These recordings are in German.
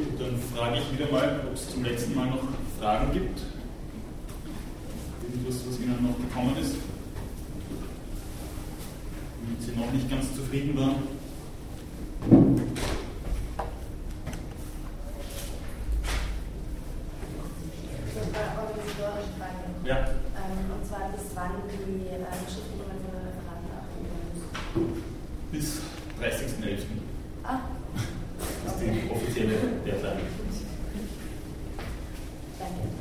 Gut, dann frage ich wieder mal, ob es zum letzten Mal noch Fragen gibt. Irgendwas, was Ihnen noch gekommen ist. Wenn Sie noch nicht ganz zufrieden waren. Ja. Ähm, und zwar bis wann die äh, Schriftlichkeit von der Referaten abgeben Bis 30.11. Ah. Das ist die offizielle Deadline. Danke.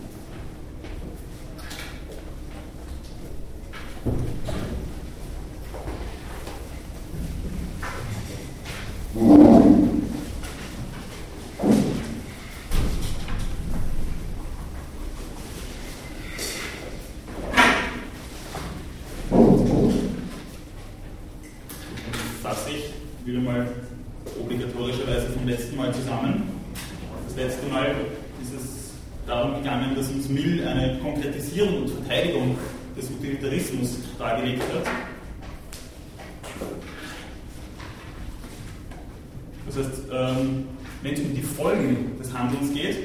fasse ich wieder mal obligatorischerweise vom letzten Mal zusammen. Das letzte Mal ist es darum gegangen, dass uns Mill eine Konkretisierung und Verteidigung des Utilitarismus dargelegt hat. Das heißt, ähm, wenn es um die Folgen des Handelns geht,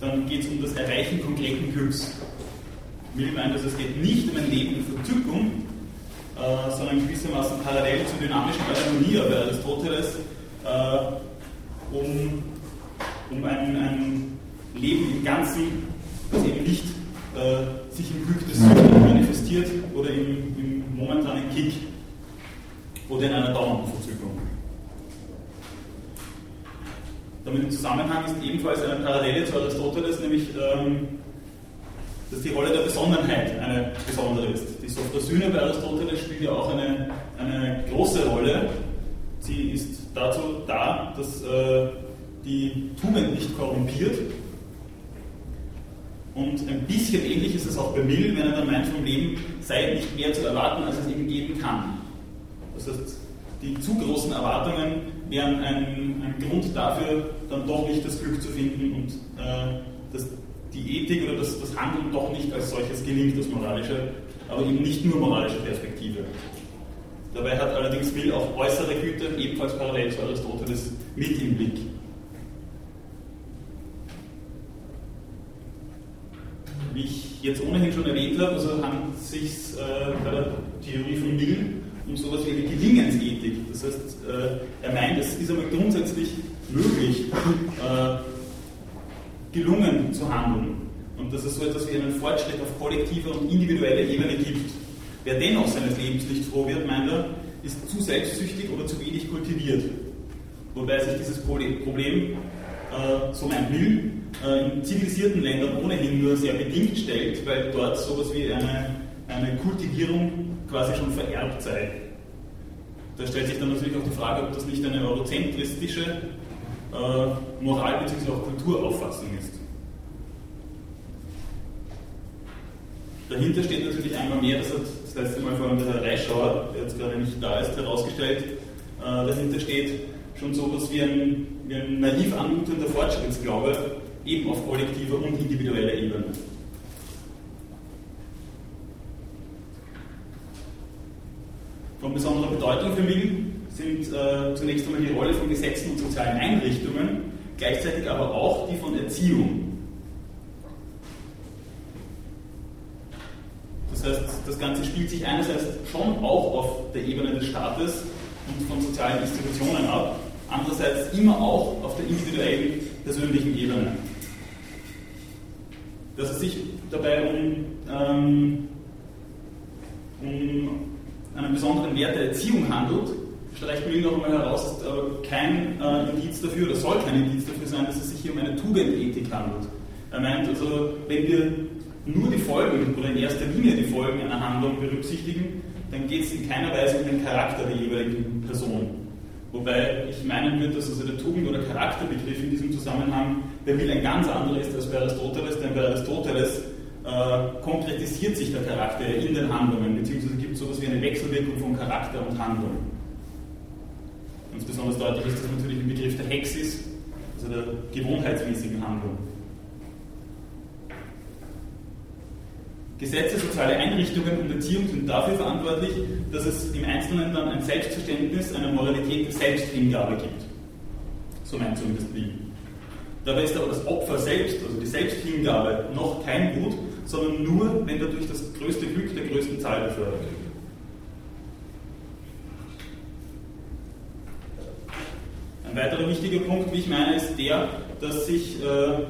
dann geht es um das Erreichen konkreten Glücks. Mill meint, also es geht nicht um ein Leben in Verzückung, äh, sondern gewissermaßen parallel zur dynamischen Eudaimonia bei Aristoteles äh, um, um ein, ein Leben im Ganzen, das eben nicht äh, sich im Glück des Süchtigen manifestiert oder im, im momentanen Kick oder in einer dauernden Verzückung. Damit im Zusammenhang ist ebenfalls eine Parallele zu Aristoteles, nämlich ähm, dass die Rolle der Besonnenheit eine besondere ist. Die Sophrosyne bei Aristoteles spielt ja auch eine, eine große Rolle. Sie ist dazu da, dass äh, die Tugend nicht korrumpiert. Und ein bisschen ähnlich ist es auch bei Mill, wenn er dann meint, vom Leben sei nicht mehr zu erwarten, als es eben geben kann. Das heißt, die zu großen Erwartungen wären ein, ein Grund dafür, dann doch nicht das Glück zu finden und äh, das die Ethik oder das, das Handeln doch nicht als solches gelingt aus moralischer, aber eben nicht nur moralischer Perspektive. Dabei hat allerdings Mill auch äußere Güter ebenfalls parallel zu Aristoteles mit im Blick. Wie ich jetzt ohnehin schon erwähnt habe, also handelt es sich äh, bei der Theorie von Mill um sowas wie eine Gelingensethik. Das heißt, äh, er meint, es ist einmal grundsätzlich möglich, äh, gelungen zu handeln und dass es so etwas wie einen Fortschritt auf kollektiver und individueller Ebene gibt. Wer dennoch seines Lebens nicht froh wird, meint er, ist zu selbstsüchtig oder zu wenig kultiviert. Wobei sich dieses Problem, äh, so meint Mill, äh, in zivilisierten Ländern ohnehin nur sehr bedingt stellt, weil dort sowas wie eine, eine Kultivierung quasi schon vererbt sei. Da stellt sich dann natürlich auch die Frage, ob das nicht eine eurozentristische äh, Moral- bzw. auch Kulturauffassung ist. Dahinter steht natürlich einmal mehr, das hat das letzte Mal vor allem der Reischauer, der jetzt gerade nicht da ist, herausgestellt, äh, dahinter steht schon so etwas wie ein, wie ein naiv anmutender Fortschrittsglaube, eben auf kollektiver und individueller Ebene. Von besonderer Bedeutung für Mill sind äh, zunächst einmal die Rolle von Gesetzen und sozialen Einrichtungen, gleichzeitig aber auch die von Erziehung. Das heißt, das Ganze spielt sich einerseits schon auch auf der Ebene des Staates und von sozialen Institutionen ab, andererseits immer auch auf der individuellen, persönlichen Ebene. Dass es sich dabei um, ähm, um einen besonderen Wert der Erziehung handelt, streicht Mill noch einmal heraus, ist aber kein äh, Indiz dafür oder soll kein Indiz dafür sein, dass es sich hier um eine Tugendethik handelt. Er meint also, wenn wir nur die Folgen oder in erster Linie die Folgen einer Handlung berücksichtigen, dann geht es in keiner Weise um den Charakter der jeweiligen Person. Wobei ich meinen würde, dass also der Tugend- oder Charakterbegriff in diesem Zusammenhang bei Mill ein ganz anderer ist als bei Aristoteles, denn bei Aristoteles äh, konkretisiert sich der Charakter in den Handlungen, beziehungsweise gibt es so etwas wie eine Wechselwirkung von Charakter und Handlung. Ganz besonders deutlich ist das natürlich im Begriff der Hexis, also der gewohnheitsmäßigen Handlung. Gesetze, soziale Einrichtungen und Erziehung sind dafür verantwortlich, dass es im Einzelnen dann ein Selbstverständnis, eine Moralität der Selbsthingabe gibt. so meint zumindest Mill. Dabei ist aber das Opfer selbst, also die Selbsthingabe, noch kein Gut, sondern nur, wenn dadurch das größte Glück der größten Zahl befördert wird. Ein weiterer wichtiger Punkt, wie ich meine, ist der, dass sich äh,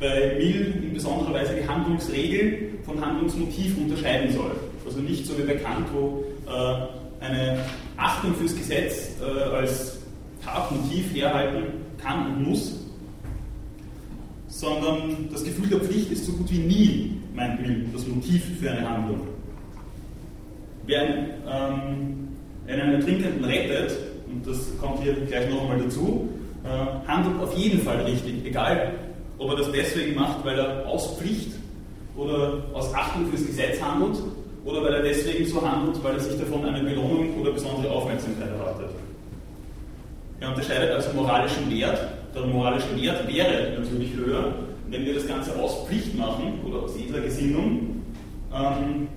bei Mill in besonderer Weise die Handlungsregel vom Handlungsmotiv unterscheiden soll. Also nicht so wie bei Kant, wo äh, eine Achtung fürs Gesetz äh, als Tatmotiv herhalten kann und muss, sondern das Gefühl der Pflicht ist so gut wie nie, meint Mill, das Motiv für eine Handlung. Wer ähm, einen Ertrinkenden rettet, und das kommt hier gleich noch einmal dazu, äh, handelt auf jeden Fall richtig, egal ob er das deswegen macht, weil er aus Pflicht oder aus Achtung fürs Gesetz handelt oder weil er deswegen so handelt, weil er sich davon eine Belohnung oder besondere Aufmerksamkeit erwartet. Er unterscheidet also moralischen Wert. Der moralische Wert wäre natürlich höher, wenn wir das Ganze aus Pflicht machen oder aus edler Gesinnung. Ähm,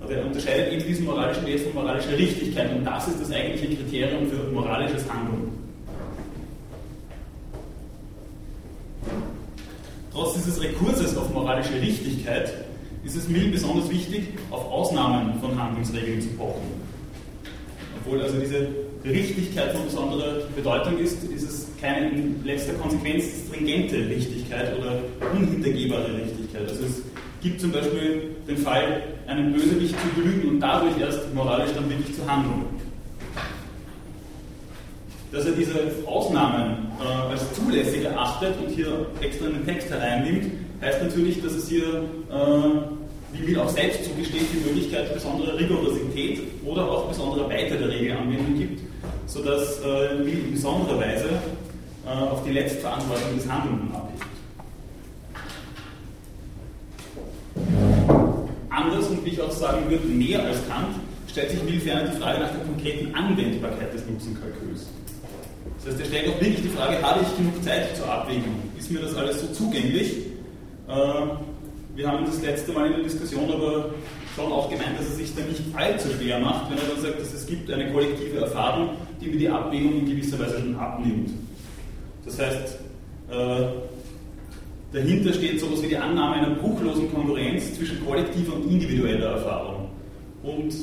also er unterscheidet eben diesen moralischen Wert von moralischer Richtigkeit und das ist das eigentliche Kriterium für moralisches Handeln. Trotz dieses Rekurses auf moralische Richtigkeit ist es Mill besonders wichtig, auf Ausnahmen von Handlungsregeln zu pochen. Obwohl also diese Richtigkeit von besonderer Bedeutung ist, ist es keine in letzter Konsequenz stringente Richtigkeit oder unhintergehbare Richtigkeit. Also es gibt zum Beispiel den Fall, einen Bösewicht zu belügen und dadurch erst moralisch dann wirklich zu handeln. Dass er diese Ausnahmen äh, als zulässig erachtet und hier extra in den Text hereinnimmt, heißt natürlich, dass es hier, äh, wie mir auch selbst zugesteht, die Möglichkeit besonderer Rigorosität oder auch besonderer Weite der Regelanwendung gibt, sodass äh, Mill in besonderer Weise äh, auf die Letztverantwortung des Handelnden abhebt. Anders und wie ich auch sagen würde, mehr als Kant, stellt sich Mill ferner die Frage nach der konkreten Anwendbarkeit des Nutzenkalküls. Das heißt, er stellt auch wirklich die Frage, habe ich genug Zeit zur Abwägung? Ist mir das alles so zugänglich? Äh, wir haben das letzte Mal in der Diskussion aber schon auch gemeint, dass er sich da nicht allzu schwer macht, wenn er dann sagt, dass es gibt eine kollektive Erfahrung, die mir die Abwägung in gewisser Weise schon abnimmt. Das heißt, äh, dahinter steht sowas wie die Annahme einer bruchlosen Konkurrenz zwischen kollektiver und individueller Erfahrung. Und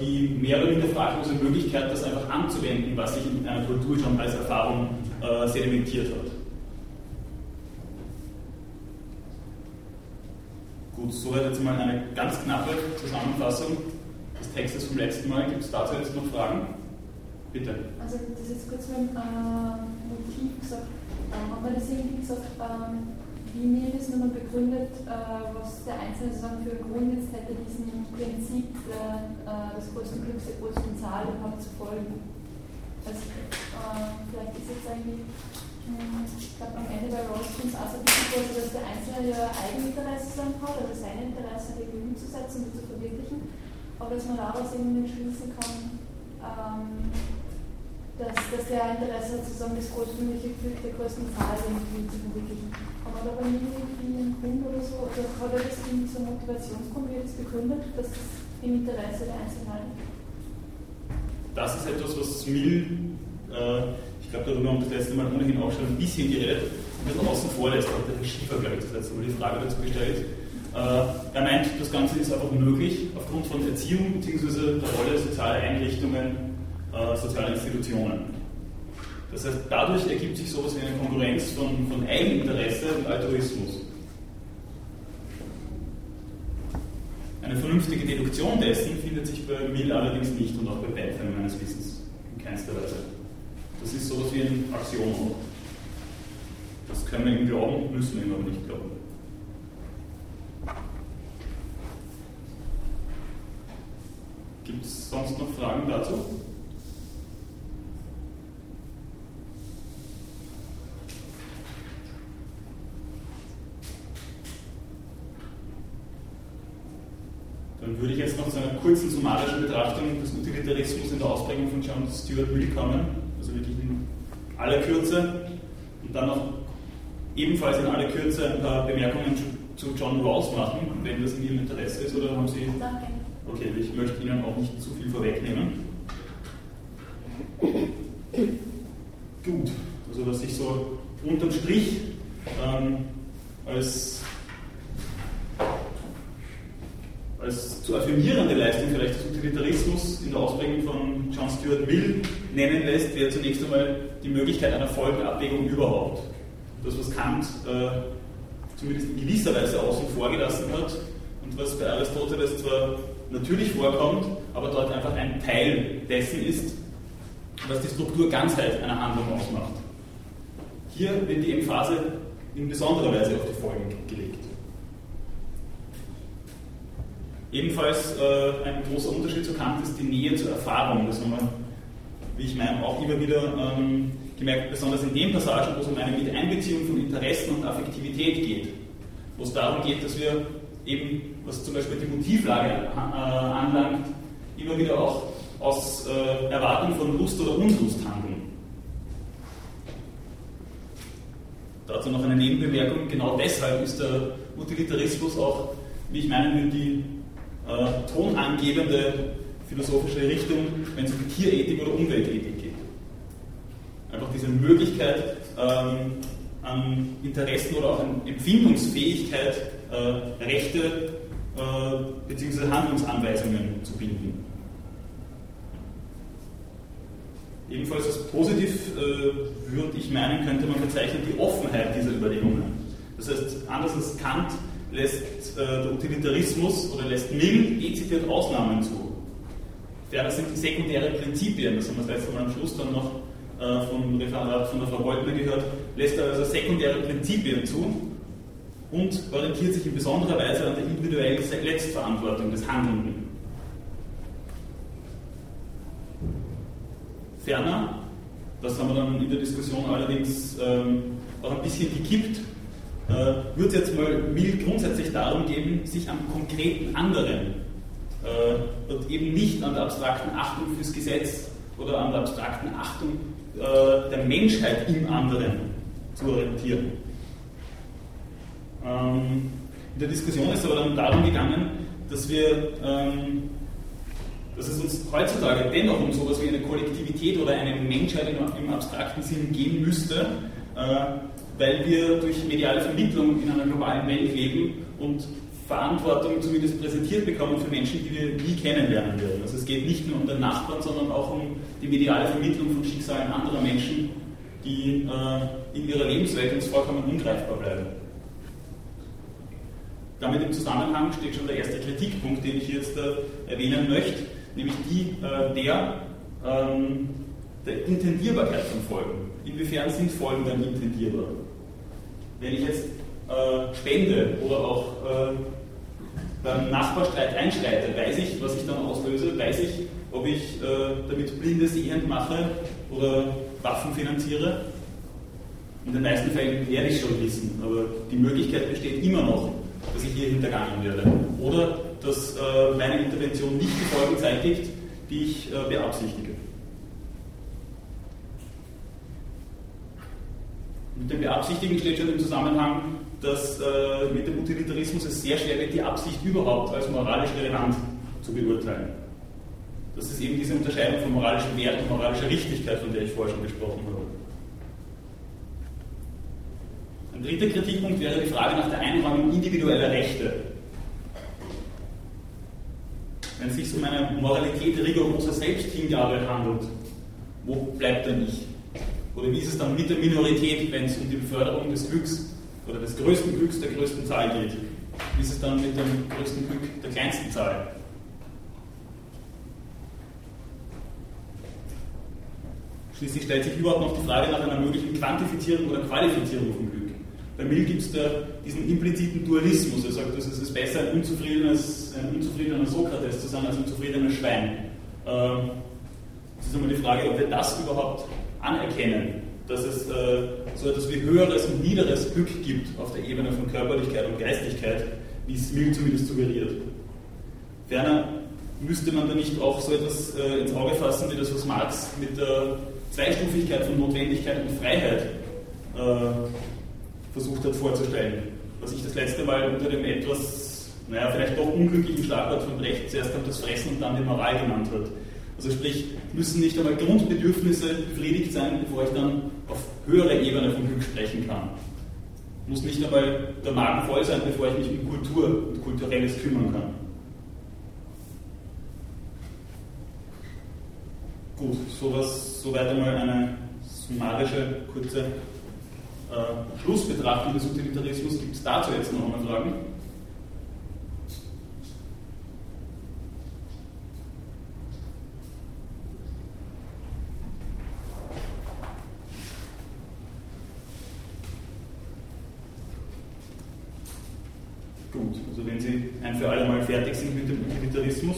die mehr oder minder fraglose Möglichkeit, das einfach anzuwenden, was sich in einer Kultur schon als Erfahrung äh, sedimentiert hat. Gut, soweit jetzt mal eine ganz knappe Zusammenfassung des Textes vom letzten Mal. Gibt es dazu jetzt noch Fragen? Bitte. Also, das ist kurz mit dem äh, Motiv gesagt. Ähm, hat man das irgendwie gesagt, ähm, wie mir das nochmal begründet, äh, was der Einzelne sozusagen für Grund jetzt hätte, diesem Prinzip äh, des größten Glücks der größten Zahl überhaupt zu folgen. Also, äh, vielleicht ist jetzt eigentlich, hm, ich glaube, am Ende bei es auch so bisschen vor, dass der Einzelne ja Eigeninteresse hat, also sein Interesse dagegen umzusetzen und zu verwirklichen, aber dass man daraus irgendwie schließen kann, ähm, dass, dass der Interesse sozusagen das größtmögliche Glück der größten Zahl irgendwie zu verwirklichen. Kann man aber nie einen Grund oder so, oder hat das irgendwie zur Motivationsgrund jetzt begründet, dass das im Interesse der Einzelnen Das ist etwas, was Mill, äh, ich glaube, darüber haben wir das letzte Mal ohnehin auch schon ein bisschen geredet, ein bisschen außen vor lässt, hat der Schiefer, glaube ich, das letzte Mal die Frage dazu gestellt. Äh, er meint, das Ganze ist einfach möglich aufgrund von Erziehung bzw. der Rolle sozialer Einrichtungen äh, soziale Institutionen. Das heißt, dadurch ergibt sich sowas wie eine Konkurrenz von, von Eigeninteresse und Altruismus. Eine vernünftige Deduktion dessen findet sich bei Mill allerdings nicht und auch bei Bentham meines Wissens in keinster Weise. Das ist sowas wie ein Axiom. Das können wir ihm glauben, müssen wir ihm aber nicht glauben. Gibt es sonst noch Fragen dazu? Dann würde ich jetzt noch zu einer kurzen summarischen Betrachtung des Utilitarismus in der Ausprägung von John Stuart Mill kommen, also wirklich in aller Kürze und dann noch ebenfalls in aller Kürze ein paar Bemerkungen zu John Rawls machen, wenn das in Ihrem Interesse ist, oder haben Sie... Danke. Okay, ich möchte Ihnen auch nicht zu viel vorwegnehmen. gut. Also was sich so unterm Strich ähm, als, als zu affirmierende Leistung vielleicht des Utilitarismus in der Ausprägung von John Stuart Mill nennen lässt, wäre zunächst einmal die Möglichkeit einer Folgenabwägung überhaupt. Das, was Kant äh, zumindest in gewisser Weise außen vor gelassen hat und was bei Aristoteles zwar natürlich vorkommt, aber dort einfach ein Teil dessen ist, was die Strukturganzheit einer Handlung ausmacht. Hier wird die Emphase in besonderer Weise auf die Folgen gelegt. Ebenfalls äh, ein großer Unterschied zu Kant ist die Nähe zur Erfahrung. Das haben wir, wie ich meine, auch immer wieder ähm, gemerkt, besonders in den Passagen, wo es um eine Miteinbeziehung von Interessen und Affektivität geht. Wo es darum geht, dass wir eben, was zum Beispiel die Motivlage äh, anlangt, immer wieder auch aus äh, Erwartung von Lust oder Unlust handeln. Dazu noch eine Nebenbemerkung, genau deshalb ist der Utilitarismus auch, wie ich meinen will, die äh, tonangebende philosophische Richtung, wenn es um Tierethik oder Umweltethik geht. Einfach diese Möglichkeit, ähm, an Interessen oder auch an Empfindungsfähigkeit äh, Rechte äh, bzw. Handlungsanweisungen zu binden. Ebenfalls als positiv äh, würde ich meinen, könnte man bezeichnen die Offenheit dieser Überlegungen. Das heißt, anders als Kant lässt äh, der Utilitarismus oder lässt Mill dezidiert Ausnahmen zu. Ferner sind sekundäre Prinzipien, das haben wir das letzte Mal am Schluss dann noch äh, vom Referat von der Frau Goldner gehört, lässt er also sekundäre Prinzipien zu und orientiert sich in besonderer Weise an der individuellen Letztverantwortung des Handelnden. Ferner, das haben wir dann in der Diskussion allerdings ähm, auch ein bisschen gekippt, äh, wird es jetzt mal Mill grundsätzlich darum gehen, sich am konkreten anderen äh, und eben nicht an der abstrakten Achtung fürs Gesetz oder an der abstrakten Achtung äh, der Menschheit im anderen zu orientieren. Ähm, in der Diskussion ist aber dann darum gegangen, dass wir ähm, dass es uns heutzutage dennoch um sowas wie eine Kollektivität oder eine Menschheit im, abstrakten Sinn gehen müsste, äh, weil wir durch mediale Vermittlung in einer globalen Welt leben und Verantwortung zumindest präsentiert bekommen für Menschen, die wir nie kennenlernen werden. Also es geht nicht nur um den Nachbarn, sondern auch um die mediale Vermittlung von Schicksalen anderer Menschen, die äh, in ihrer Lebenswelt uns vollkommen ungreifbar bleiben. Damit im Zusammenhang steht schon der erste Kritikpunkt, den ich jetzt äh, erwähnen möchte nämlich die äh, der, ähm, der Intendierbarkeit von Folgen. Inwiefern sind Folgen dann intendierbar? Wenn ich jetzt äh, spende oder auch äh, beim Nachbarstreit einschreite, weiß ich, was ich dann auslöse, weiß ich, ob ich äh, damit blindes Elend mache oder Waffen finanziere. In den meisten Fällen werde ich schon wissen, aber die Möglichkeit besteht immer noch, dass ich hier hintergangen werde. Oder dass äh, meine Intervention nicht die Folgen zeitigt, die ich äh, beabsichtige. Mit dem Beabsichtigen steht schon im Zusammenhang, dass äh, mit dem Utilitarismus es sehr schwer wird, die Absicht überhaupt als moralisch relevant zu beurteilen. Das ist eben diese Unterscheidung von moralischem Wert und moralischer Richtigkeit, von der ich vorher schon gesprochen habe. Ein dritter Kritikpunkt wäre die Frage nach der Einräumung individueller Rechte wenn es sich um eine Moralität rigoroser Selbsthingabe handelt, wo bleibt dann ich? Oder wie ist es dann mit der Minorität, wenn es um die Beförderung des Glücks oder des größten Glücks der größten Zahl geht? Wie ist es dann mit dem größten Glück der kleinsten Zahl? Schließlich stellt sich überhaupt noch die Frage nach einer möglichen Quantifizierung oder Qualifizierung von Glück. Bei Mill gibt es diesen impliziten Dualismus. Er sagt, es ist besser, ein unzufriedenes, ein unzufriedener Sokrates zu sein, als ein zufriedenes Schwein. Ähm, es ist einmal die Frage, ob wir das überhaupt anerkennen, dass es äh, so etwas wie höheres und niederes Glück gibt auf der Ebene von Körperlichkeit und Geistigkeit, wie es Mill zumindest suggeriert. Ferner müsste man da nicht auch so etwas äh, ins Auge fassen, wie das, was Marx mit der Zweistufigkeit von Notwendigkeit und Freiheit äh, versucht hat vorzustellen. Was ich das letzte Mal unter dem etwas, naja, vielleicht doch unglücklichen Schlagwort von Brecht zuerst kommt das Fressen und dann die Moral genannt hat. Also sprich, müssen nicht einmal Grundbedürfnisse befriedigt sein, bevor ich dann auf höherer Ebene von Glück sprechen kann. Muss nicht einmal der Magen voll sein, bevor ich mich um Kultur und Kulturelles kümmern kann. Gut, sowas, soweit einmal eine summarische, kurze äh, Schlussbetrachtung des Utilitarismus. Gibt es dazu jetzt noch einmal Fragen? Gut, also wenn Sie ein für alle Mal fertig sind mit dem Utilitarismus,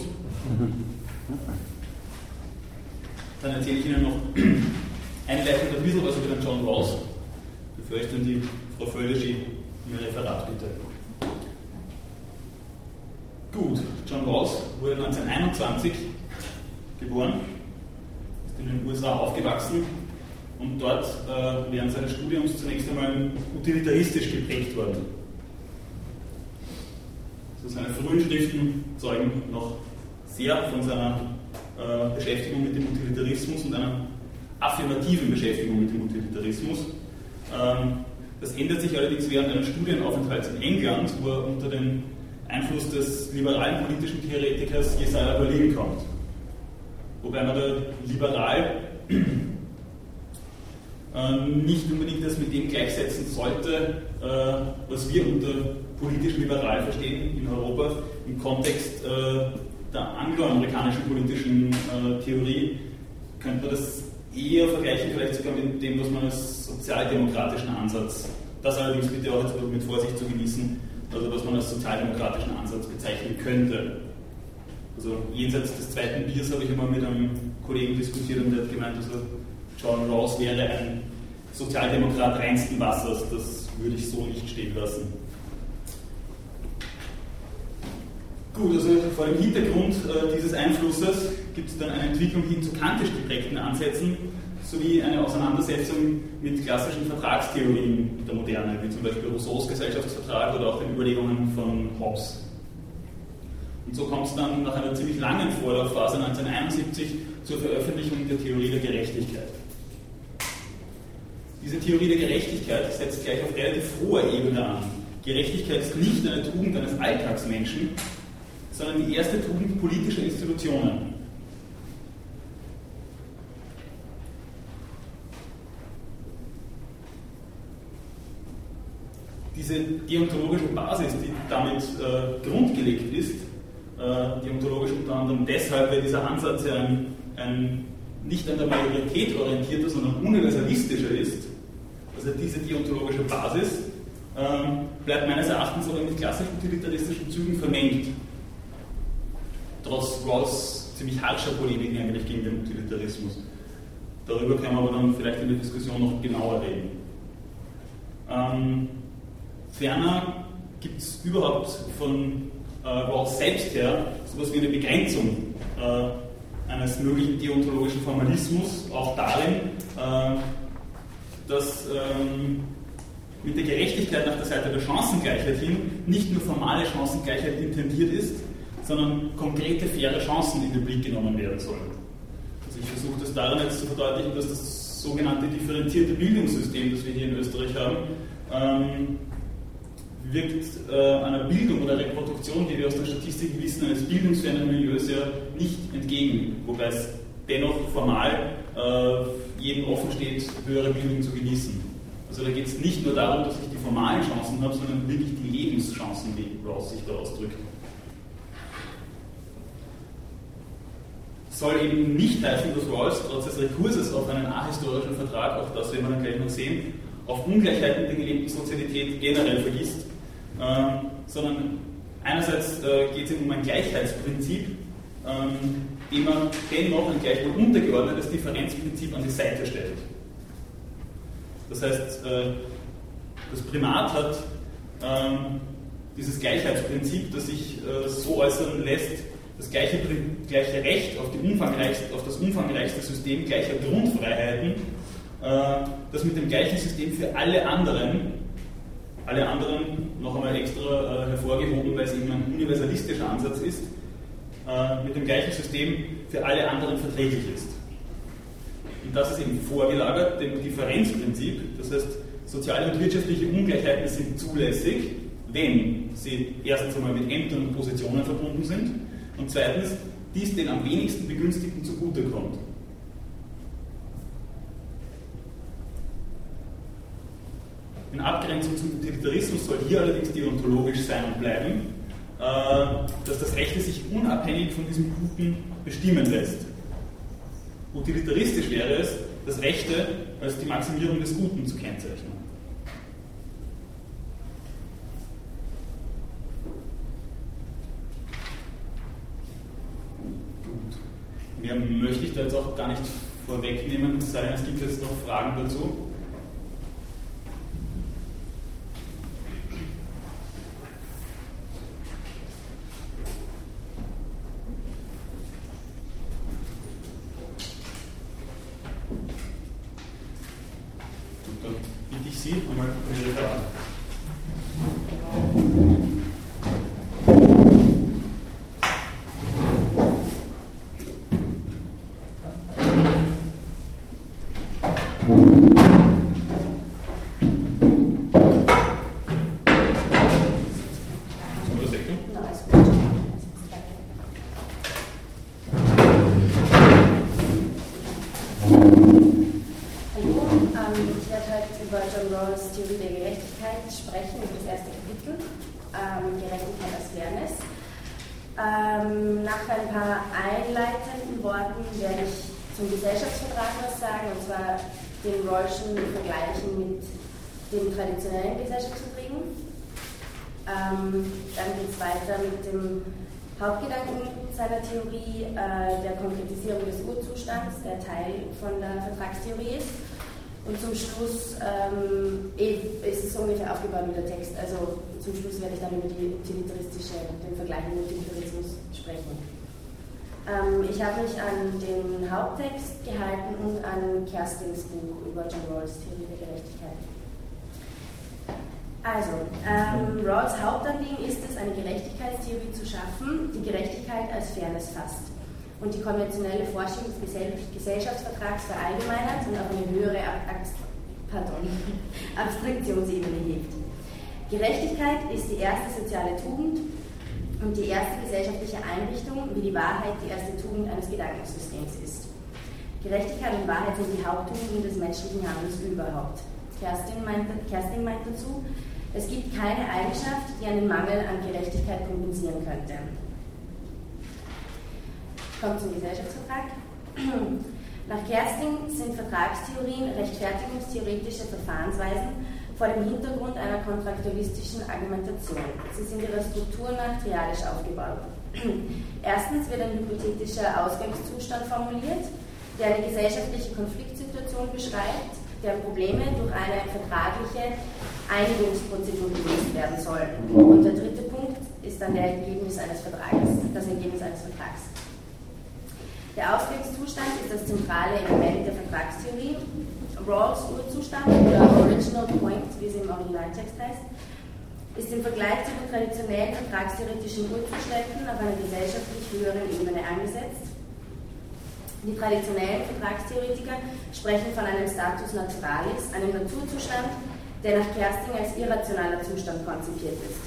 dann erzähle ich Ihnen noch einleitend ein bisschen was über den John Rawls, bevor ich dann die Frau Völlischi um ihr Referat bitte. Gut, John Rawls wurde 1921 geboren, ist in den USA aufgewachsen und dort äh, während seines Studiums zunächst einmal utilitaristisch geprägt worden. Also seine frühen Schriften zeugen noch sehr von seiner äh, Beschäftigung mit dem Utilitarismus und einer affirmativen Beschäftigung mit dem Utilitarismus. Ähm, das ändert sich allerdings während eines Studienaufenthalts in England, wo er unter dem Einfluss des liberalen politischen Theoretikers Jesaja Berlin kommt. Wobei man da liberal äh, nicht unbedingt das mit dem gleichsetzen sollte, äh, was wir unter politisch liberal verstehen in Europa im Kontext äh, der angloamerikanischen politischen äh, Theorie, könnte man das eher vergleichen, vielleicht sogar mit dem, was man als sozialdemokratischen Ansatz, das allerdings bitte auch jetzt mit Vorsicht zu genießen, also was man als sozialdemokratischen Ansatz bezeichnen könnte. Also jenseits des zweiten Biers habe ich einmal mit einem Kollegen diskutiert und der hat gemeint, also John Rawls wäre ein Sozialdemokrat reinsten Wassers, das würde ich so nicht stehen lassen. Gut, also vor dem Hintergrund äh, dieses Einflusses gibt es dann eine Entwicklung hin zu kantisch geprägten Ansätzen sowie eine Auseinandersetzung mit klassischen Vertragstheorien der Moderne, wie zum Beispiel Rousseaus Gesellschaftsvertrag oder auch den Überlegungen von Hobbes. Und so kommt es dann nach einer ziemlich langen Vorlaufphase 1971 zur Veröffentlichung der Theorie der Gerechtigkeit. Diese Theorie der Gerechtigkeit setzt gleich auf relativ hoher Ebene an. Gerechtigkeit ist nicht eine Tugend eines Alltagsmenschen, sondern die erste Tugend politischer Institutionen. Diese deontologische Basis, die damit äh, grundgelegt ist, äh, deontologisch unter anderem deshalb, weil dieser Ansatz ja ein, ein nicht an der Majorität orientierter, sondern universalistischer ist, also diese deontologische Basis, äh, bleibt meines Erachtens aber mit klassisch utilitaristischen Zügen vermengt trotz Rawls ziemlich harscher Polemiken eigentlich gegen den Utilitarismus. Darüber können wir aber dann vielleicht in der Diskussion noch genauer reden. Ähm, ferner gibt es überhaupt von äh, Rawls selbst her sowas wie eine Begrenzung äh, eines möglichen deontologischen Formalismus, auch darin, äh, dass ähm, mit der Gerechtigkeit nach der Seite der Chancengleichheit hin nicht nur formale Chancengleichheit intendiert ist, sondern konkrete, faire Chancen in den Blick genommen werden sollen. Also ich versuche das daran jetzt zu verdeutlichen, dass das sogenannte differenzierte Bildungssystem, das wir hier in Österreich haben, ähm, wirkt äh, einer Bildung oder Reproduktion, die wir aus der Statistik wissen, eines bildungsfernen Milieus ja nicht entgegen, wobei es dennoch formal äh, jedem offen steht, höhere Bildung zu genießen. Also da geht es nicht nur darum, dass ich die formalen Chancen habe, sondern wirklich die Lebenschancen, wie Ross sich da ausdrückt. Soll eben nicht heißen, dass Rawls trotz des Rekurses auf einen ahistorischen Vertrag, auch das werden wir dann gleich noch sehen, auf Ungleichheiten der gelebten Sozialität generell vergisst, äh, sondern einerseits äh, geht es ihm um ein Gleichheitsprinzip, ähm, dem man dennoch ein gleichwohl untergeordnetes Differenzprinzip an die Seite stellt. Das heißt, äh, das Primat hat ähm, dieses Gleichheitsprinzip, das sich äh, so äußern lässt, das gleiche, gleiche Recht auf, auf, das umfangreichste System gleicher Grundfreiheiten, äh, das mit dem gleichen System für alle anderen, alle anderen noch einmal extra äh, hervorgehoben, weil es eben ein universalistischer Ansatz ist, äh, mit dem gleichen System für alle anderen verträglich ist. Und das ist eben vorgelagert dem Differenzprinzip, das heißt, soziale und wirtschaftliche Ungleichheiten sind zulässig, wenn sie erstens einmal mit Ämtern und Positionen verbunden sind und zweitens dies den am wenigsten Begünstigten zugutekommt. In Abgrenzung zum Utilitarismus soll hier allerdings deontologisch sein und bleiben, äh, dass das Rechte sich unabhängig von diesem Guten bestimmen lässt. Utilitaristisch wäre es, das Rechte als die Maximierung des Guten zu kennzeichnen. Mehr möchte ich da jetzt auch gar nicht vorwegnehmen, es sei denn, es gibt jetzt noch Fragen dazu. Theorie äh, der Konkretisierung des Urzustands, der Teil von der Vertragstheorie ist. Und zum Schluss ähm, eh, ist es ungefähr aufgebaut wie der Text. Also zum Schluss werde ich dann über die utilitaristische, den Vergleich mit Utilitarismus sprechen. Ähm, ich habe mich an den Haupttext gehalten und an Kerstins Buch über John Rawls Theorie der Gerechtigkeit. Also, ähm, Rawls Hauptanliegen ist es, eine Gerechtigkeitstheorie zu schaffen, die Gerechtigkeit als Fairness fasst und die konventionelle Forschung des Gesellschaftsvertrags verallgemeinert und auf eine höhere Ab Pardon, Abstraktionsebene hebt. Gerechtigkeit ist die erste soziale Tugend und die erste gesellschaftliche Einrichtung, wie die Wahrheit die erste Tugend eines Gedankensystems ist. Gerechtigkeit und Wahrheit sind die Haupttugenden des menschlichen Handelns überhaupt. Kerstin meint, Kerstin meint dazu, es gibt keine Eigenschaft, die einen Mangel an Gerechtigkeit kompensieren könnte. Kommt zum Gesellschaftsvertrag. Nach Kerstin sind Vertragstheorien rechtfertigungstheoretische Verfahrensweisen vor dem Hintergrund einer kontraktualistischen Argumentation. Sie sind ihrer Struktur nach triadisch aufgebaut. Erstens wird ein hypothetischer Ausgangszustand formuliert, der eine gesellschaftliche Konfliktsituation beschreibt, der Probleme durch eine vertragliche Einigungsprozedur gelöst werden soll. Und der dritte Punkt ist dann der Ergebnis eines Vertrages, das Ergebnis eines Vertrags. Der Ausgangszustand ist das zentrale Element der Vertragstheorie. Rawls Urzustand oder Original Point, wie es im Originaltext heißt, ist im Vergleich zu den traditionellen vertragstheoretischen Urzuständen auf einer gesellschaftlich höheren Ebene angesetzt. Die traditionellen Vertragstheoretiker sprechen von einem Status naturalis, einem Naturzustand, der nach Kersting als irrationaler Zustand konzipiert ist.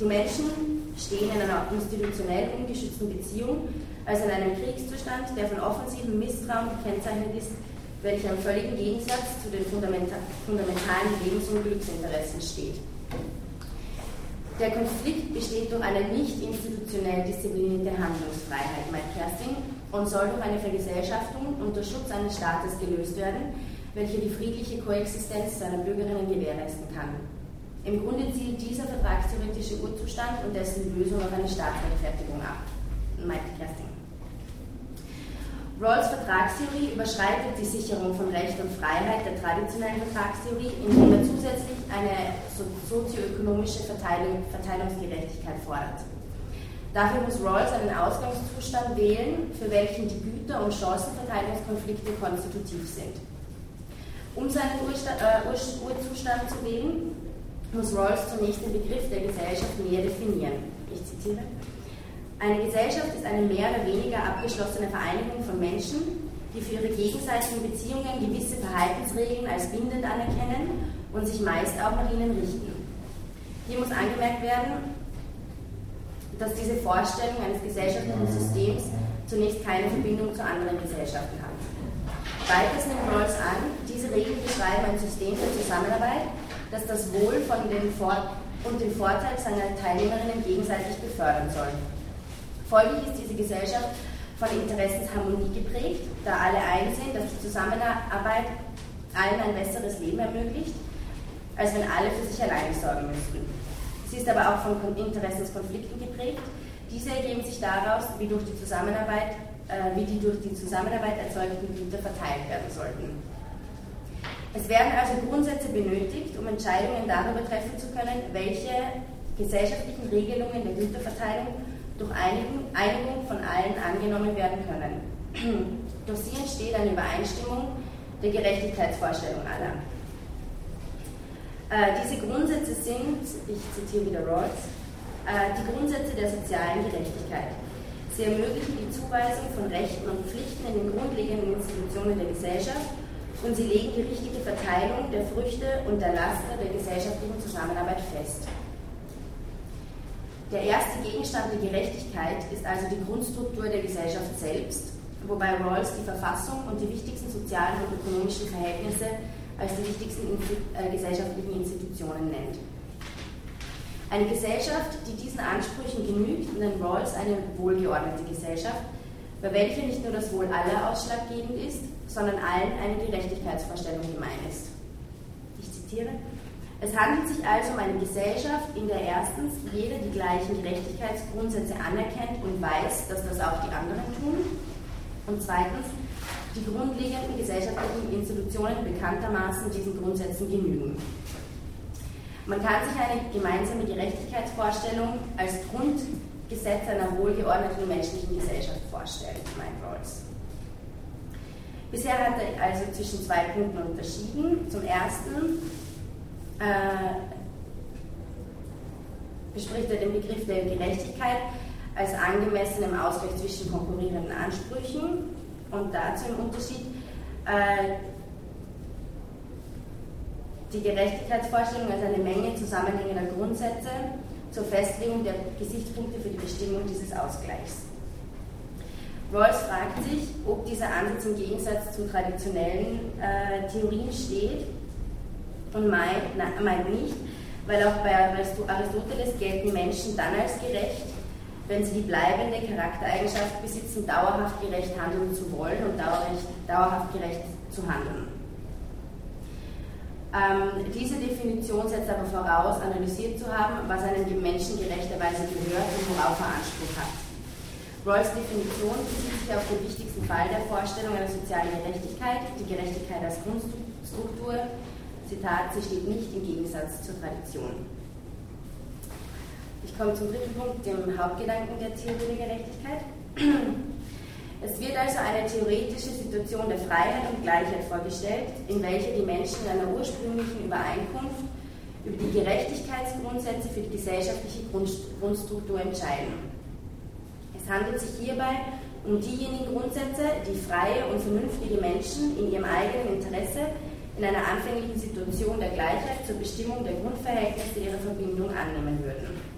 Die Menschen stehen in einer institutionell ungeschützten Beziehung, also in einem Kriegszustand, der von offensivem Misstrauen gekennzeichnet ist, welcher im völligen Gegensatz zu den fundamentalen Lebens- und Glücksinteressen steht. Der Konflikt besteht durch eine nicht institutionell disziplinierte Handlungsfreiheit, meint Kersting, und soll durch eine Vergesellschaftung unter Schutz eines Staates gelöst werden, welche die friedliche Koexistenz seiner Bürgerinnen gewährleisten kann. Im Grunde zielt dieser vertragstheoretische Urzustand und dessen Lösung auf eine Staatsrechtfertigung ab, meint Kerstin. Rawls Vertragstheorie überschreitet die Sicherung von Recht und Freiheit der traditionellen Vertragstheorie, indem er zusätzlich eine sozioökonomische Verteilung, Verteilungsgerechtigkeit fordert. Dafür muss Rawls einen Ausgangszustand wählen, für welchen die Güter- und Chancenverteilungskonflikte konstitutiv sind. Um seinen äh, Urzustand zu wählen, muss Rawls zunächst den Begriff der Gesellschaft näher definieren. Ich zitiere. Eine Gesellschaft ist eine mehr oder weniger abgeschlossene Vereinigung von Menschen, die für ihre gegenseitigen Beziehungen gewisse Verhaltensregeln als bindend anerkennen und sich meist auch nach ihnen richten. Hier muss angemerkt werden, dass diese Vorstellung eines gesellschaftlichen Systems zunächst keine Verbindung zu anderen Gesellschaften hat. Weiters nimmt Rawls an, diese Regeln beschreiben ein System der Zusammenarbeit, das das Wohl von den Vor und den Vorteil seiner Teilnehmerinnen gegenseitig befördern soll. Folglich ist diese Gesellschaft von Interessensharmonie geprägt, da alle einsehen, dass die Zusammenarbeit allen ein besseres Leben ermöglicht, als wenn alle für sich alleine sorgen müssten. Sie ist aber auch von Interessenskonflikten geprägt. Diese ergeben sich daraus, wie, durch die Zusammenarbeit, wie die durch die Zusammenarbeit erzeugten Güter verteilt werden sollten. Es werden also Grundsätze benötigt, um Entscheidungen darüber treffen zu können, welche gesellschaftlichen Regelungen der Güterverteilung durch Einigung von allen angenommen werden können. durch sie entsteht eine Übereinstimmung der Gerechtigkeitsvorstellung aller. Äh, diese Grundsätze sind, ich zitiere wieder Rawls, äh, die Grundsätze der sozialen Gerechtigkeit. Sie ermöglichen die Zuweisung von Rechten und Pflichten in den grundlegenden Institutionen der Gesellschaft und sie legen die richtige Verteilung der Früchte und der Laster der gesellschaftlichen Zusammenarbeit fest. Der erste Gegenstand der Gerechtigkeit ist also die Grundstruktur der Gesellschaft selbst, wobei Rawls die Verfassung und die wichtigsten sozialen und ökonomischen Verhältnisse als die wichtigsten äh, gesellschaftlichen Institutionen nennt. Eine Gesellschaft, die diesen Ansprüchen genügt, nennt Rawls eine wohlgeordnete Gesellschaft, bei welcher nicht nur das Wohl aller ausschlaggebend ist, sondern allen eine Gerechtigkeitsvorstellung gemein ist. Ich zitiere. Es handelt sich also um eine Gesellschaft, in der erstens jeder die gleichen Gerechtigkeitsgrundsätze anerkennt und weiß, dass das auch die anderen tun, und zweitens die grundlegenden gesellschaftlichen Institutionen bekanntermaßen diesen Grundsätzen genügen. Man kann sich eine gemeinsame Gerechtigkeitsvorstellung als Grundgesetz einer wohlgeordneten menschlichen Gesellschaft vorstellen, meint Rawls. Bisher hat er also zwischen zwei Punkten unterschieden. Zum ersten äh, bespricht er den Begriff der Gerechtigkeit als angemessenem Ausgleich zwischen konkurrierenden Ansprüchen und dazu im Unterschied äh, die Gerechtigkeitsvorstellung als eine Menge zusammenhängender Grundsätze zur Festlegung der Gesichtspunkte für die Bestimmung dieses Ausgleichs. Rawls fragt sich, ob dieser Ansatz im Gegensatz zu traditionellen äh, Theorien steht und meint, na, meint nicht, weil auch bei Aristoteles gelten Menschen dann als gerecht, wenn sie die bleibende Charaktereigenschaft besitzen, dauerhaft gerecht handeln zu wollen und dauerhaft gerecht zu handeln. Ähm, diese Definition setzt aber voraus, analysiert zu haben, was einem Menschen gerechterweise gehört und worauf er Anspruch hat. Rawls Definition bezieht sich auf den wichtigsten Fall der Vorstellung einer sozialen Gerechtigkeit, die Gerechtigkeit als Grundstruktur, Zitat, sie steht nicht im Gegensatz zur Tradition. Ich komme zum dritten Punkt, dem Hauptgedanken der Theorie der Gerechtigkeit. Es wird also eine theoretische Situation der Freiheit und Gleichheit vorgestellt, in welcher die Menschen in einer ursprünglichen Übereinkunft über die Gerechtigkeitsgrundsätze für die gesellschaftliche Grundstruktur entscheiden. Es handelt sich hierbei um diejenigen Grundsätze, die freie und vernünftige Menschen in ihrem eigenen Interesse in einer anfänglichen Situation der Gleichheit zur Bestimmung der Grundverhältnisse ihrer Verbindung annehmen würden.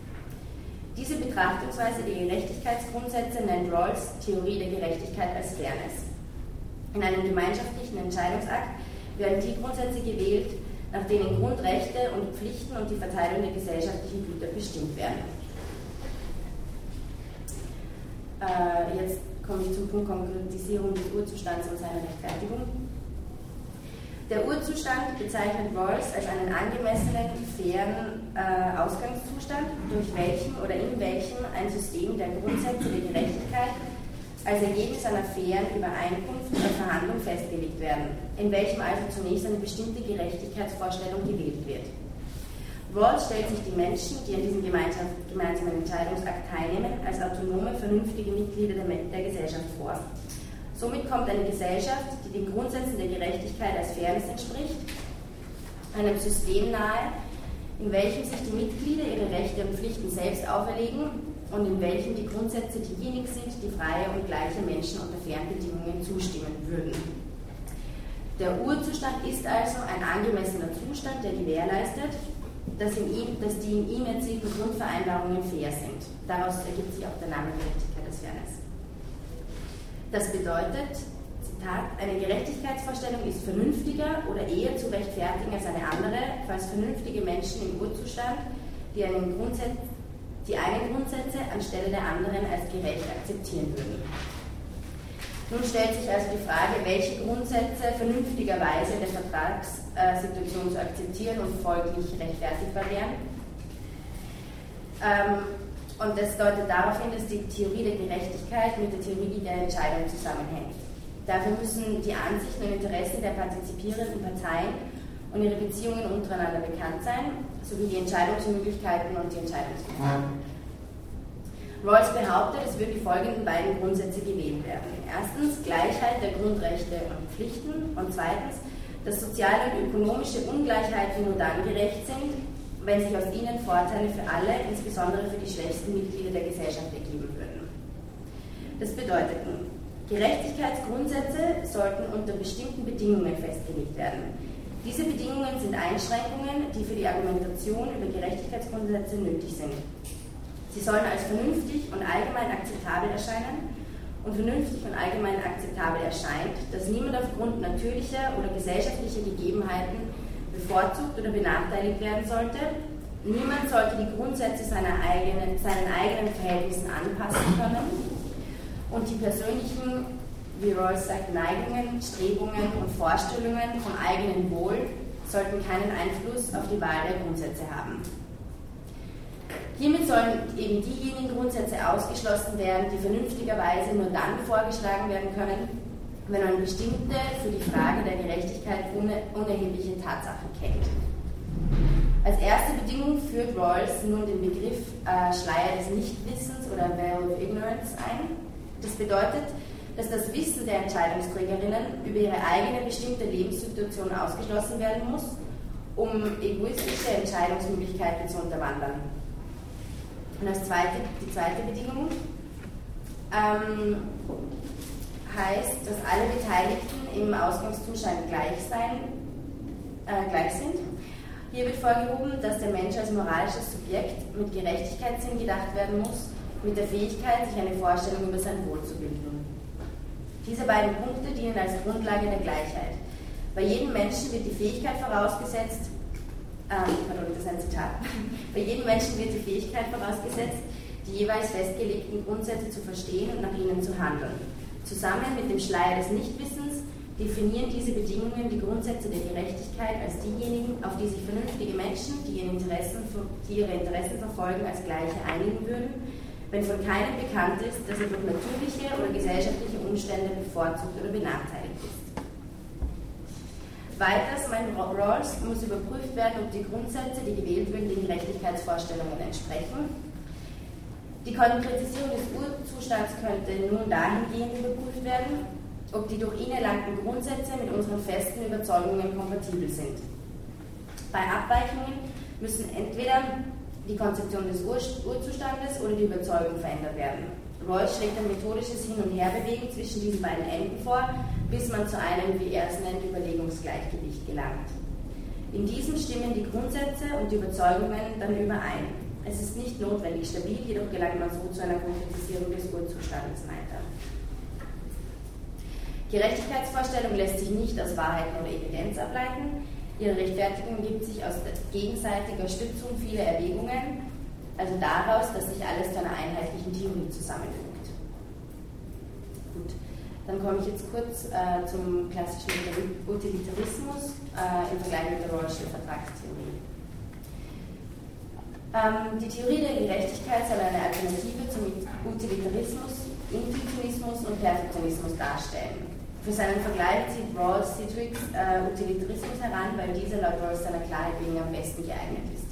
Diese Betrachtungsweise der Gerechtigkeitsgrundsätze nennt Rawls Theorie der Gerechtigkeit als Fairness. In einem gemeinschaftlichen Entscheidungsakt werden die Grundsätze gewählt, nach denen Grundrechte und Pflichten und die Verteilung der gesellschaftlichen Güter bestimmt werden. Äh, jetzt komme ich zum Punkt Konkretisierung des Urzustands und seiner Rechtfertigung. Der Urzustand bezeichnet Rawls als einen angemessenen, fairen äh, Ausgangszustand, durch welchen oder in welchem ein System der Grundsätze der Gerechtigkeit als Ergebnis einer fairen Übereinkunft oder Verhandlung festgelegt werden, in welchem also zunächst eine bestimmte Gerechtigkeitsvorstellung gewählt wird. Rawls stellt sich die Menschen, die an diesem gemeinsamen Entscheidungsakt teilnehmen, als autonome, vernünftige Mitglieder der, der Gesellschaft vor. Somit kommt eine Gesellschaft, die den Grundsätzen der Gerechtigkeit als Fairness entspricht, einem System nahe, in welchem sich die Mitglieder ihre Rechte und Pflichten selbst auferlegen und in welchen die Grundsätze diejenigen sind, die freie und gleiche Menschen unter fairen Bedingungen zustimmen würden. Der Urzustand ist also ein angemessener Zustand, der gewährleistet, dass, ihm, dass die in ihm erzielten Grundvereinbarungen fair sind. Daraus ergibt sich auch der Name Gerechtigkeit des Fairness. Das bedeutet, Zitat, eine Gerechtigkeitsvorstellung ist vernünftiger oder eher zu rechtfertigen als eine andere, falls vernünftige Menschen im Urzustand die einen, Grundsatz, die einen Grundsätze anstelle der anderen als gerecht akzeptieren würden. Nun stellt sich also die Frage, welche Grundsätze vernünftigerweise in der Vertragssituation zu akzeptieren und folglich rechtfertigbar wären. Ähm, und das deutet darauf hin, dass die Theorie der Gerechtigkeit mit der Theorie der Entscheidung zusammenhängt. Dafür müssen die Ansichten und Interessen der partizipierenden Parteien und ihre Beziehungen untereinander bekannt sein, sowie die Entscheidungsmöglichkeiten und die Entscheidungsverfahren. Rawls behauptet, es würden die folgenden beiden Grundsätze gewählt werden. Erstens Gleichheit der Grundrechte und Pflichten und zweitens, dass soziale und ökonomische Ungleichheiten nur dann gerecht sind, wenn sich aus ihnen Vorteile für alle, insbesondere für die schwächsten Mitglieder der Gesellschaft ergeben würden. Das bedeutet, Gerechtigkeitsgrundsätze sollten unter bestimmten Bedingungen festgelegt werden. Diese Bedingungen sind Einschränkungen, die für die Argumentation über Gerechtigkeitsgrundsätze nötig sind. Sie sollen als vernünftig und allgemein akzeptabel erscheinen und vernünftig und allgemein akzeptabel erscheint, dass niemand aufgrund natürlicher oder gesellschaftlicher Gegebenheiten bevorzugt oder benachteiligt werden sollte. Niemand sollte die Grundsätze seiner eigenen, seinen eigenen Verhältnissen anpassen können und die persönlichen wie Rawls sagt, Neigungen, Strebungen und Vorstellungen vom eigenen Wohl sollten keinen Einfluss auf die Wahl der Grundsätze haben. Hiermit sollen eben diejenigen Grundsätze ausgeschlossen werden, die vernünftigerweise nur dann vorgeschlagen werden können, wenn man bestimmte für die Frage der Gerechtigkeit unerhebliche Tatsachen kennt. Als erste Bedingung führt Rawls nun den Begriff äh, Schleier des Nichtwissens oder Veil of Ignorance ein. Das bedeutet, dass das Wissen der Entscheidungsträgerinnen über ihre eigene bestimmte Lebenssituation ausgeschlossen werden muss, um egoistische Entscheidungsmöglichkeiten zu unterwandern. Und als zweite, die zweite Bedingung ähm, heißt, dass alle Beteiligten im Ausgangszustand gleich, sein, äh, gleich sind. Hier wird vorgehoben, dass der Mensch als moralisches Subjekt mit Gerechtigkeitssinn gedacht werden muss, mit der Fähigkeit, sich eine Vorstellung über sein Wohl zu bilden. Diese beiden Punkte dienen als Grundlage der Gleichheit. Bei jedem Menschen wird die Fähigkeit vorausgesetzt, ähm, pardon, das ist ein Zitat, bei jedem Menschen wird die Fähigkeit vorausgesetzt, die jeweils festgelegten Grundsätze zu verstehen und nach ihnen zu handeln. Zusammen mit dem Schleier des Nichtwissens definieren diese Bedingungen die Grundsätze der Gerechtigkeit als diejenigen, auf die sich vernünftige Menschen, die, Interessen, die ihre Interessen verfolgen, als gleiche einigen würden wenn von keinem bekannt ist, dass er durch natürliche oder gesellschaftliche Umstände bevorzugt oder benachteiligt ist. Weiters, mein Rawls, muss überprüft werden, ob die Grundsätze, die gewählt werden, den Gerechtigkeitsvorstellungen entsprechen. Die Konkretisierung des Urzustands könnte nun dahingehend überprüft werden, ob die durch ihn erlangten Grundsätze mit unseren festen Überzeugungen kompatibel sind. Bei Abweichungen müssen entweder die Konzeption des Ur Urzustandes oder die Überzeugung verändert werden. Royce schlägt ein methodisches Hin- und Herbewegen zwischen diesen beiden Enden vor, bis man zu einem, wie er es nennt, Überlegungsgleichgewicht gelangt. In diesem stimmen die Grundsätze und die Überzeugungen dann überein. Es ist nicht notwendig stabil, jedoch gelangt man so zu einer Konkretisierung des Urzustandes, meint er. Gerechtigkeitsvorstellung lässt sich nicht aus Wahrheiten oder Evidenz ableiten, Ihre Rechtfertigung gibt sich aus gegenseitiger Stützung vieler Erwägungen, also daraus, dass sich alles zu einer einheitlichen Theorie zusammenfügt. Gut, dann komme ich jetzt kurz äh, zum klassischen Utilitarismus äh, im Vergleich mit der Rawlsche Vertragstheorie. Ähm, die Theorie der Gerechtigkeit soll eine Alternative zum Utilitarismus, Intuitionismus und Perfektionismus darstellen. Für seinen Vergleich zieht Rawls Citrix äh, Utilitarismus heran, weil dieser laut Rawls seiner Klarheit wegen am besten geeignet ist.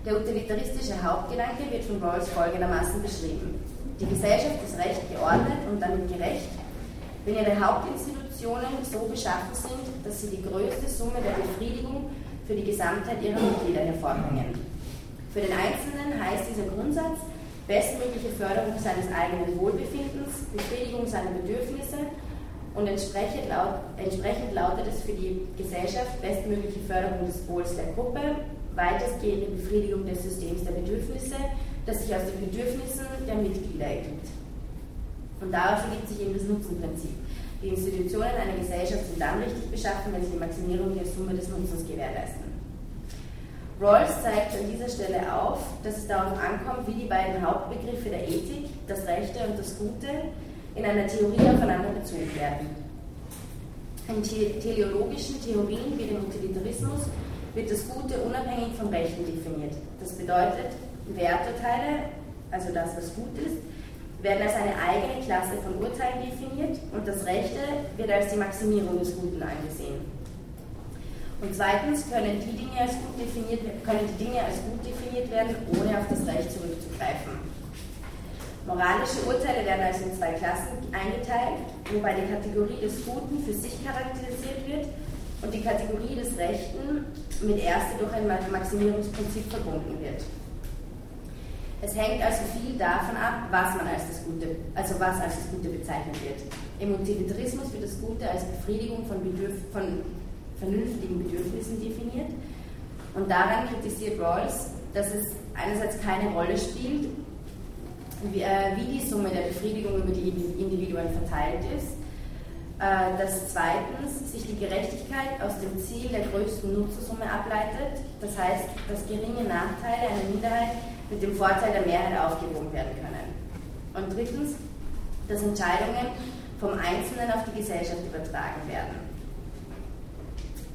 Der utilitaristische Hauptgedanke wird von Rawls folgendermaßen beschrieben. Die Gesellschaft ist recht geordnet und damit gerecht, wenn ihre Hauptinstitutionen so beschaffen sind, dass sie die größte Summe der Befriedigung für die Gesamtheit ihrer Mitglieder hervorbringen. Für den Einzelnen heißt dieser Grundsatz bestmögliche Förderung seines eigenen Wohlbefindens, Befriedigung seiner Bedürfnisse und entsprechend, laut, entsprechend lautet es für die Gesellschaft bestmögliche Förderung des Wohls der Gruppe, weitestgehende Befriedigung des Systems der Bedürfnisse, das sich aus den Bedürfnissen der Mitglieder ergibt. Und daraus ergibt sich eben das Nutzenprinzip. Die Institutionen einer Gesellschaft sind dann richtig beschaffen, wenn sie die Maximierung der Summe des Nutzens gewährleisten. Rawls zeigt an dieser Stelle auf, dass es darauf ankommt, wie die beiden Hauptbegriffe der Ethik, das Rechte und das Gute, in einer Theorie aufeinander bezogen werden. In teleologischen Theorien wie dem Utilitarismus wird das Gute unabhängig vom Rechten definiert. Das bedeutet, Werturteile, also das, was gut ist, werden als eine eigene Klasse von Urteilen definiert und das Rechte wird als die Maximierung des Guten angesehen. Und zweitens können die Dinge als gut definiert, können die Dinge als gut definiert werden, ohne auf das Recht zurückzugreifen. Moralische Urteile werden also in zwei Klassen eingeteilt, wobei die Kategorie des Guten für sich charakterisiert wird und die Kategorie des Rechten mit erste durch ein Maximierungsprinzip verbunden wird. Es hängt also viel davon ab, was man als das Gute, also was als das Gute bezeichnet wird. Im Utilitarismus wird das Gute als Befriedigung von, Bedürf von vernünftigen Bedürfnissen definiert. Und daran kritisiert Rawls, dass es einerseits keine Rolle spielt, wie, äh, die Summe der Befriedigung über die Individuen verteilt ist, äh, dass zweitens sich die Gerechtigkeit aus dem Ziel der größten Nutzersumme ableitet, das heißt, dass geringe Nachteile einer Minderheit mit dem Vorteil der Mehrheit aufgewogen werden können. Und drittens, dass Entscheidungen vom Einzelnen auf die Gesellschaft übertragen werden.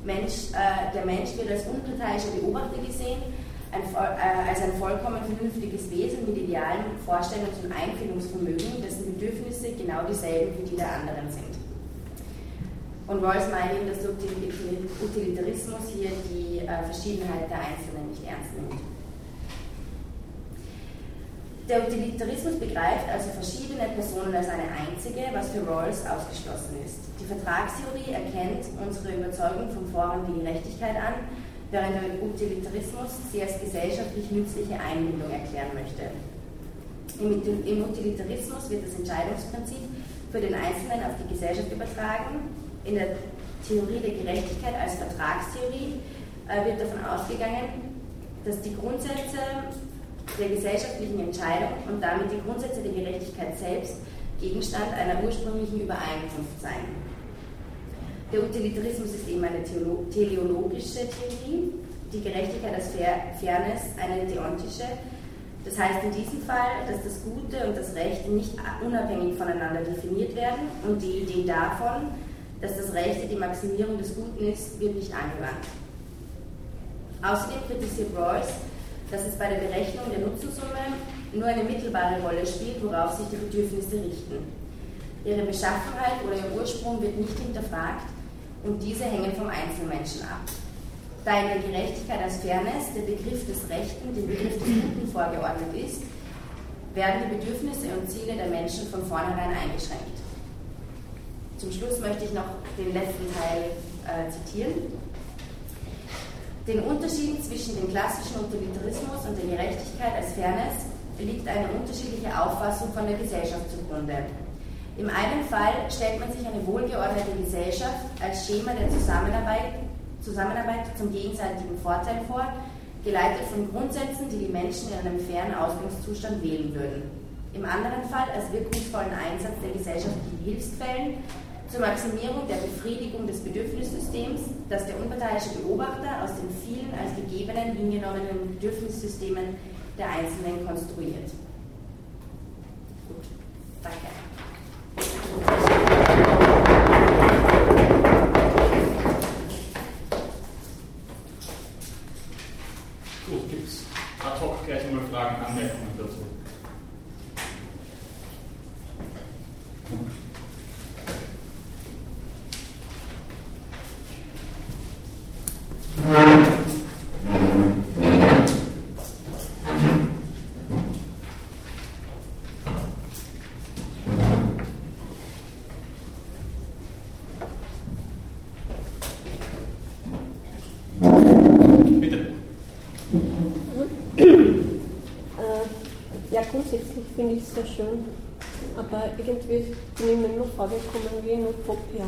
Mensch, äh, der Mensch wird als unparteiischer Beobachter gesehen, ein, äh, als ein vollkommen vernünftiges Wesen mit idealen Vorstellungs- und Einfühlungsvermögen, dessen Bedürfnisse genau dieselben wie die der anderen sind. Und Rawls meint eben, dass der Utilitarismus hier die äh, Verschiedenheit der Einzelnen nicht ernst nimmt. Der Utilitarismus begreift also verschiedene Personen als eine einzige, was für Rawls ausgeschlossen ist. Die Vertragstheorie erkennt unsere Überzeugung vom Vorrang der Gerechtigkeit an, während der Utilitarismus sie als gesellschaftlich nützliche Einbindung erklären möchte. Im, Utilitarismus wird das Entscheidungsprinzip für den Einzelnen auf die Gesellschaft übertragen. In der Theorie der Gerechtigkeit als Vertragstheorie äh, wird davon ausgegangen, dass die Grundsätze der gesellschaftlichen Entscheidung und damit die Grundsätze der Gerechtigkeit selbst Gegenstand einer ursprünglichen Übereinkunft sein. Der Utilitarismus ist eben eine teleologische Theorie, die Gerechtigkeit als Fairness eine deontische. Das heißt in diesem Fall, dass das Gute und das Recht nicht unabhängig voneinander definiert werden und die Idee davon, dass das Rechte die Maximierung des Guten ist, wird nicht angewandt. Außerdem kritisiert Rawls, dass es bei der Berechnung der Nutzensumme nur eine mittelbare Rolle spielt, worauf sich die Bedürfnisse richten. Ihre Beschaffenheit oder ihr Ursprung wird nicht hinterfragt und diese hängen vom Einzelmenschen ab. Da in der Gerechtigkeit als Fairness der Begriff des Rechten dem Begriff des Guten vorgeordnet ist, werden die Bedürfnisse und Ziele der Menschen von vornherein eingeschränkt. Zum Schluss möchte ich noch den letzten Teil äh, zitieren. Den Unterschieden zwischen dem klassischen Utilitarismus und der Gerechtigkeit als Fairness liegt eine unterschiedliche Auffassung von der Gesellschaft zugrunde. Im einen Fall stellt man sich eine wohlgeordnete Gesellschaft als Schema der Zusammenarbeit, Zusammenarbeit zum gegenseitigen Vorteil vor, geleitet von Grundsätzen, die die Menschen in einem fairen Ausgangszustand wählen würden. Im anderen Fall als wirkungsvollen Einsatz der gesellschaftlichen Hilfsquellen zur Maximierung der Befriedigung des Bedürfnissystems, das der unparteiische Beobachter aus den vielen als gegebenen hingenommenen Bedürfnissystemen der Einzelnen konstruiert. Gut, danke. Gut, gibt es ad hoc gleich mal Fragen, Anmerkungen dazu? Bitte. grundsätzlich finde ich es sehr schön, aber irgendwie bin ich mir immer vorgekommen wie ein Utopia.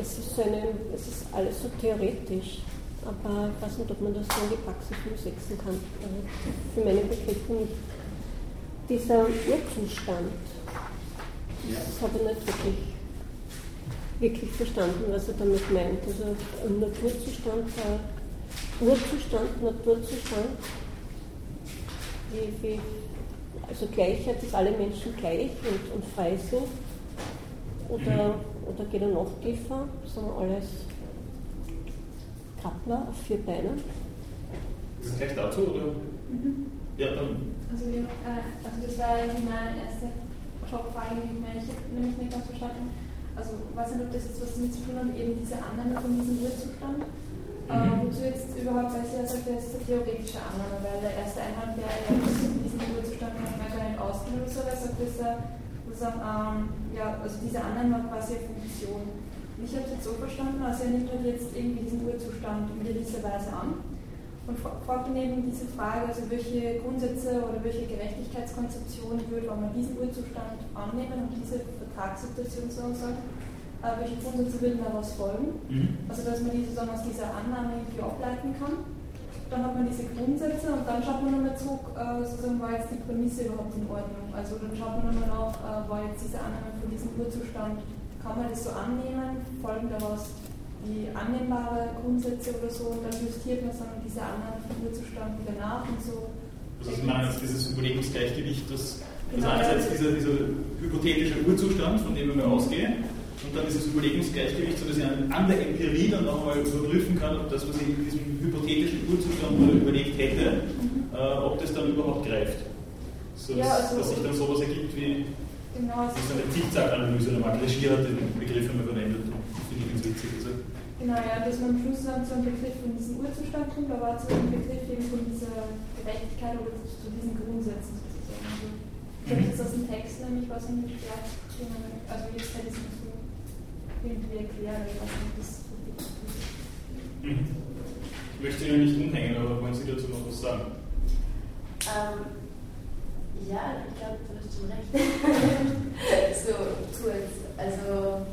Es ist, so eine, es ist alles so theoretisch, aber ich weiß nicht, ob man das so in die Praxis umsetzen kann. Also für meine Begriffe nicht. Dieser Urzustand, das habe ich nicht wirklich, wirklich verstanden, was er damit meint. Also ein Naturzustand, äh, Urzustand, Naturzustand, wie, wie, also Gleichheit, dass alle Menschen gleich und, und frei sind. Oder, oder geht er noch tiefer, sind alles Kappler auf vier Beinen? Ist das gleich dazu, oder? Mhm. Ja, dann. Also, äh, also das war meine erste Jobfrage, die ich habe nämlich nicht ganz verstanden. Also weiß nicht, ob das jetzt was damit zu tun hat, eben diese Annahme von diesem Urzustand. Mhm. Äh, wozu jetzt überhaupt, sagt, das ist eine theoretische Annahme, weil der erste Einwand wäre ja, dass diesen Urzustand kann man gar nicht ausgehen oder so, weil sagt, dass er sozusagen, ähm, ja, also diese Annahme hat quasi eine Funktion. Und ich habe es jetzt so verstanden, also er nimmt halt jetzt irgendwie diesen Urzustand in gewisser Weise an und fragt ihn eben diese Frage, also welche Grundsätze oder welche Gerechtigkeitskonzeption würde, wenn man diesen Urzustand annehmen und diese Vertragssituation sozusagen, äh, welche Grundsätze würden daraus folgen? Mhm. Also dass man die sozusagen aus dieser Annahme irgendwie ableiten kann dann hat man diese Grundsätze und dann schaut man nochmal zurück, äh, sozusagen, war jetzt die Prämisse überhaupt in Ordnung. Also dann schaut man nochmal nach, äh, war jetzt diese Annahme von diesem Urzustand, kann man das so annehmen, folgen daraus die annehmbare Grundsätze oder so und dann justiert man dann diese Annahme vom Urzustand wieder nach und so. Also Sie meinen jetzt dieses Überlegungsgleichgewicht, das, genau, das einerseits dieser, dieser hypothetische Urzustand, von dem wir mal ausgehen, und dann dieses Überlegungsgleichgewicht, sodass ich an der Empirie dann nochmal überprüfen kann, ob das, was ich in diesem hypothetischen Urzustand überlegt hätte, mhm. äh, ob das dann überhaupt greift. So dass, ja, also, dass sich dann sowas ergibt wie genau, also so eine Zickzack-Analyse, oder Marc Regier hat den Begriff immer verwendet, finde ich ganz witzig. Also. Genau, ja, dass man am Schluss dann zu einem Begriff von diesem Urzustand kommt, aber zu einem Begriff eben von dieser Gerechtigkeit oder zu diesen Grundsätzen sozusagen. Also, ich habe jetzt aus dem Text nämlich was nicht gleich, also jetzt hätte ich es irgendwie erklären, was das mhm. Ich möchte Ihnen nicht umhängen, aber wollen Sie dazu noch was sagen? Ähm, ja, ich glaube, du hast schon recht. so kurz. Also,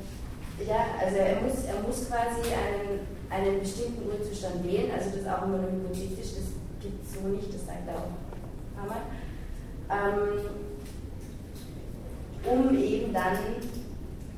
ja, also er muss, er muss quasi einen, einen bestimmten Urzustand wählen, also das ist auch immer nur hypothetisch, das gibt es so nicht, das sagt er auch Hammer. Ähm, um eben dann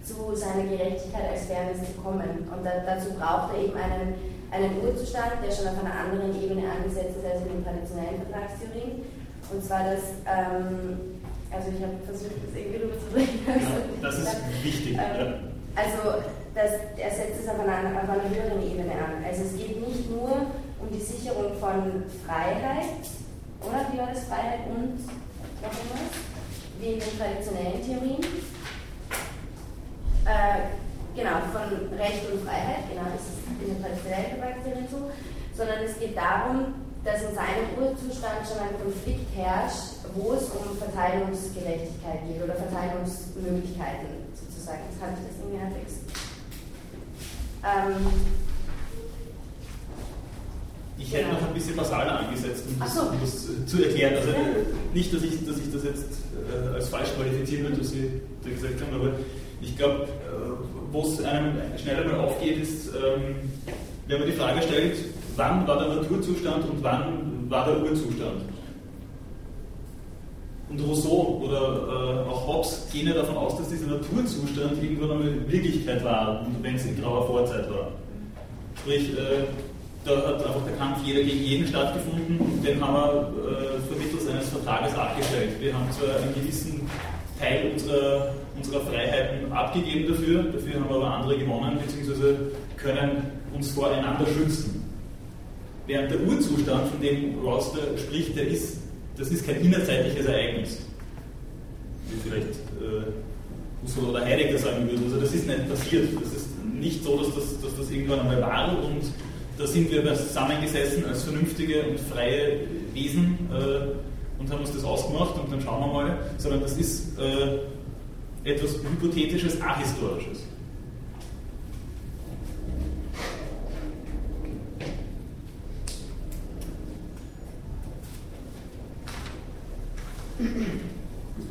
zu seiner Gerechtigkeit als Fairness zu kommen. Und da, dazu braucht er eben einen, einen Urzustand, der schon auf einer anderen Ebene angesetzt ist als in den traditionellen Vertragstheorien. Und zwar das, ähm, also ich habe versucht, das irgendwie rüberzubringen. Ja, das ist wichtig. Ähm. Also das, er setzt es auf einer, auf einer höheren Ebene an. Also es geht nicht nur um die Sicherung von Freiheit, oder wie war das, Freiheit und noch irgendwas, wie in den traditionellen Theorien, äh, genau, von Recht und Freiheit, genau, das ist in der traditionellen Vertragstheorie so, sondern es geht darum, dass in seinem Urzustand schon ein Konflikt herrscht, wo es um Verteilungsgerechtigkeit geht oder Verteilungsmöglichkeiten sozusagen. Das hatte ich das irgendwie halbwegs. Ähm, ich hätte noch ein bisschen basaler angesetzt, um das, so. um das zu erklären. Also nicht, dass ich, dass ich das jetzt äh, als falsch qualifizieren würde, was Sie da gesagt haben, aber ich glaube, äh, wo es einem schneller mal aufgeht, ist, ähm, wenn man die Frage stellt, wann war der Naturzustand und wann war der Urzustand? Und Rousseau oder äh, auch Hobbes gehen ja davon aus, dass dieser Naturzustand irgendwann einmal Wirklichkeit war, wenn es in grauer Vorzeit war. Sprich, äh, da hat einfach der Kampf jeder gegen jeden stattgefunden und den haben wir äh, vermittels eines Vertrages abgestellt. Wir haben zwar einen gewissen Teil unserer, unserer Freiheiten abgegeben dafür, dafür haben aber andere gewonnen, beziehungsweise können uns voreinander schützen. Während der Urzustand, von dem Roster spricht, der ist, das ist kein innerzeitliches Ereignis. Wie vielleicht äh, Husserl oder Heidegger sagen würden. Also das ist nicht passiert. Das ist nicht so, dass das, dass das irgendwann einmal war und da sind wir zusammengesessen als vernünftige und freie Wesen. Äh, und haben uns das ausgemacht und dann schauen wir mal, sondern das ist äh, etwas Hypothetisches, Ahistorisches.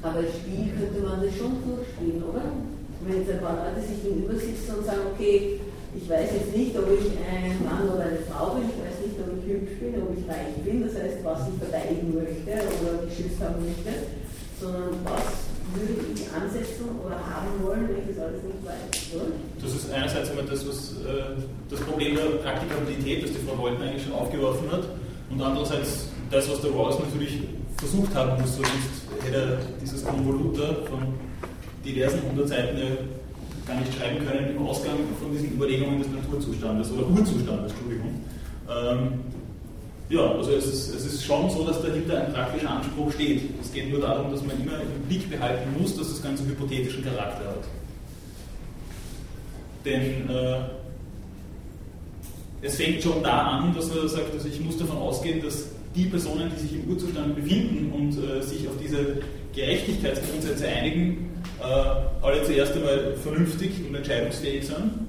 Aber Spiel könnte man das schon durchspielen, oder? Wenn jetzt ein paar Leute sich gegenüber sitzen und sagen, okay, ich weiß jetzt nicht, ob ich ein Mann oder eine Frau bin, ich weiß nicht, ob ich hübsch bin, ob ich reich bin, das heißt, was ich verteidigen möchte oder geschützt haben möchte, sondern was ich ansetzen oder haben wollen, das alles nicht weiß. Oder? Das ist einerseits immer das, was, äh, das Problem der Praktikabilität, das die Frau Wolten eigentlich schon aufgeworfen hat, und andererseits das, was der Rawls natürlich versucht haben muss, sonst hätte er dieses Konvolut von diversen hundert Seiten gar nicht schreiben können im Ausgang von diesen Überlegungen des Naturzustandes oder Urzustandes, Entschuldigung. Ähm, ja, also es ist, es ist schon so, dass dahinter ein praktischer Anspruch steht. Es geht nur darum, dass man immer im Blick behalten muss, dass das Ganze hypothetischen Charakter hat. Denn äh, es fängt schon da an, dass er sagt, also ich muss davon ausgehen, dass die Personen, die sich im Urzustand befinden und äh, sich auf diese Gerechtigkeitsgrundsätze einigen, äh, alle zuerst einmal vernünftig und entscheidungsfähig sind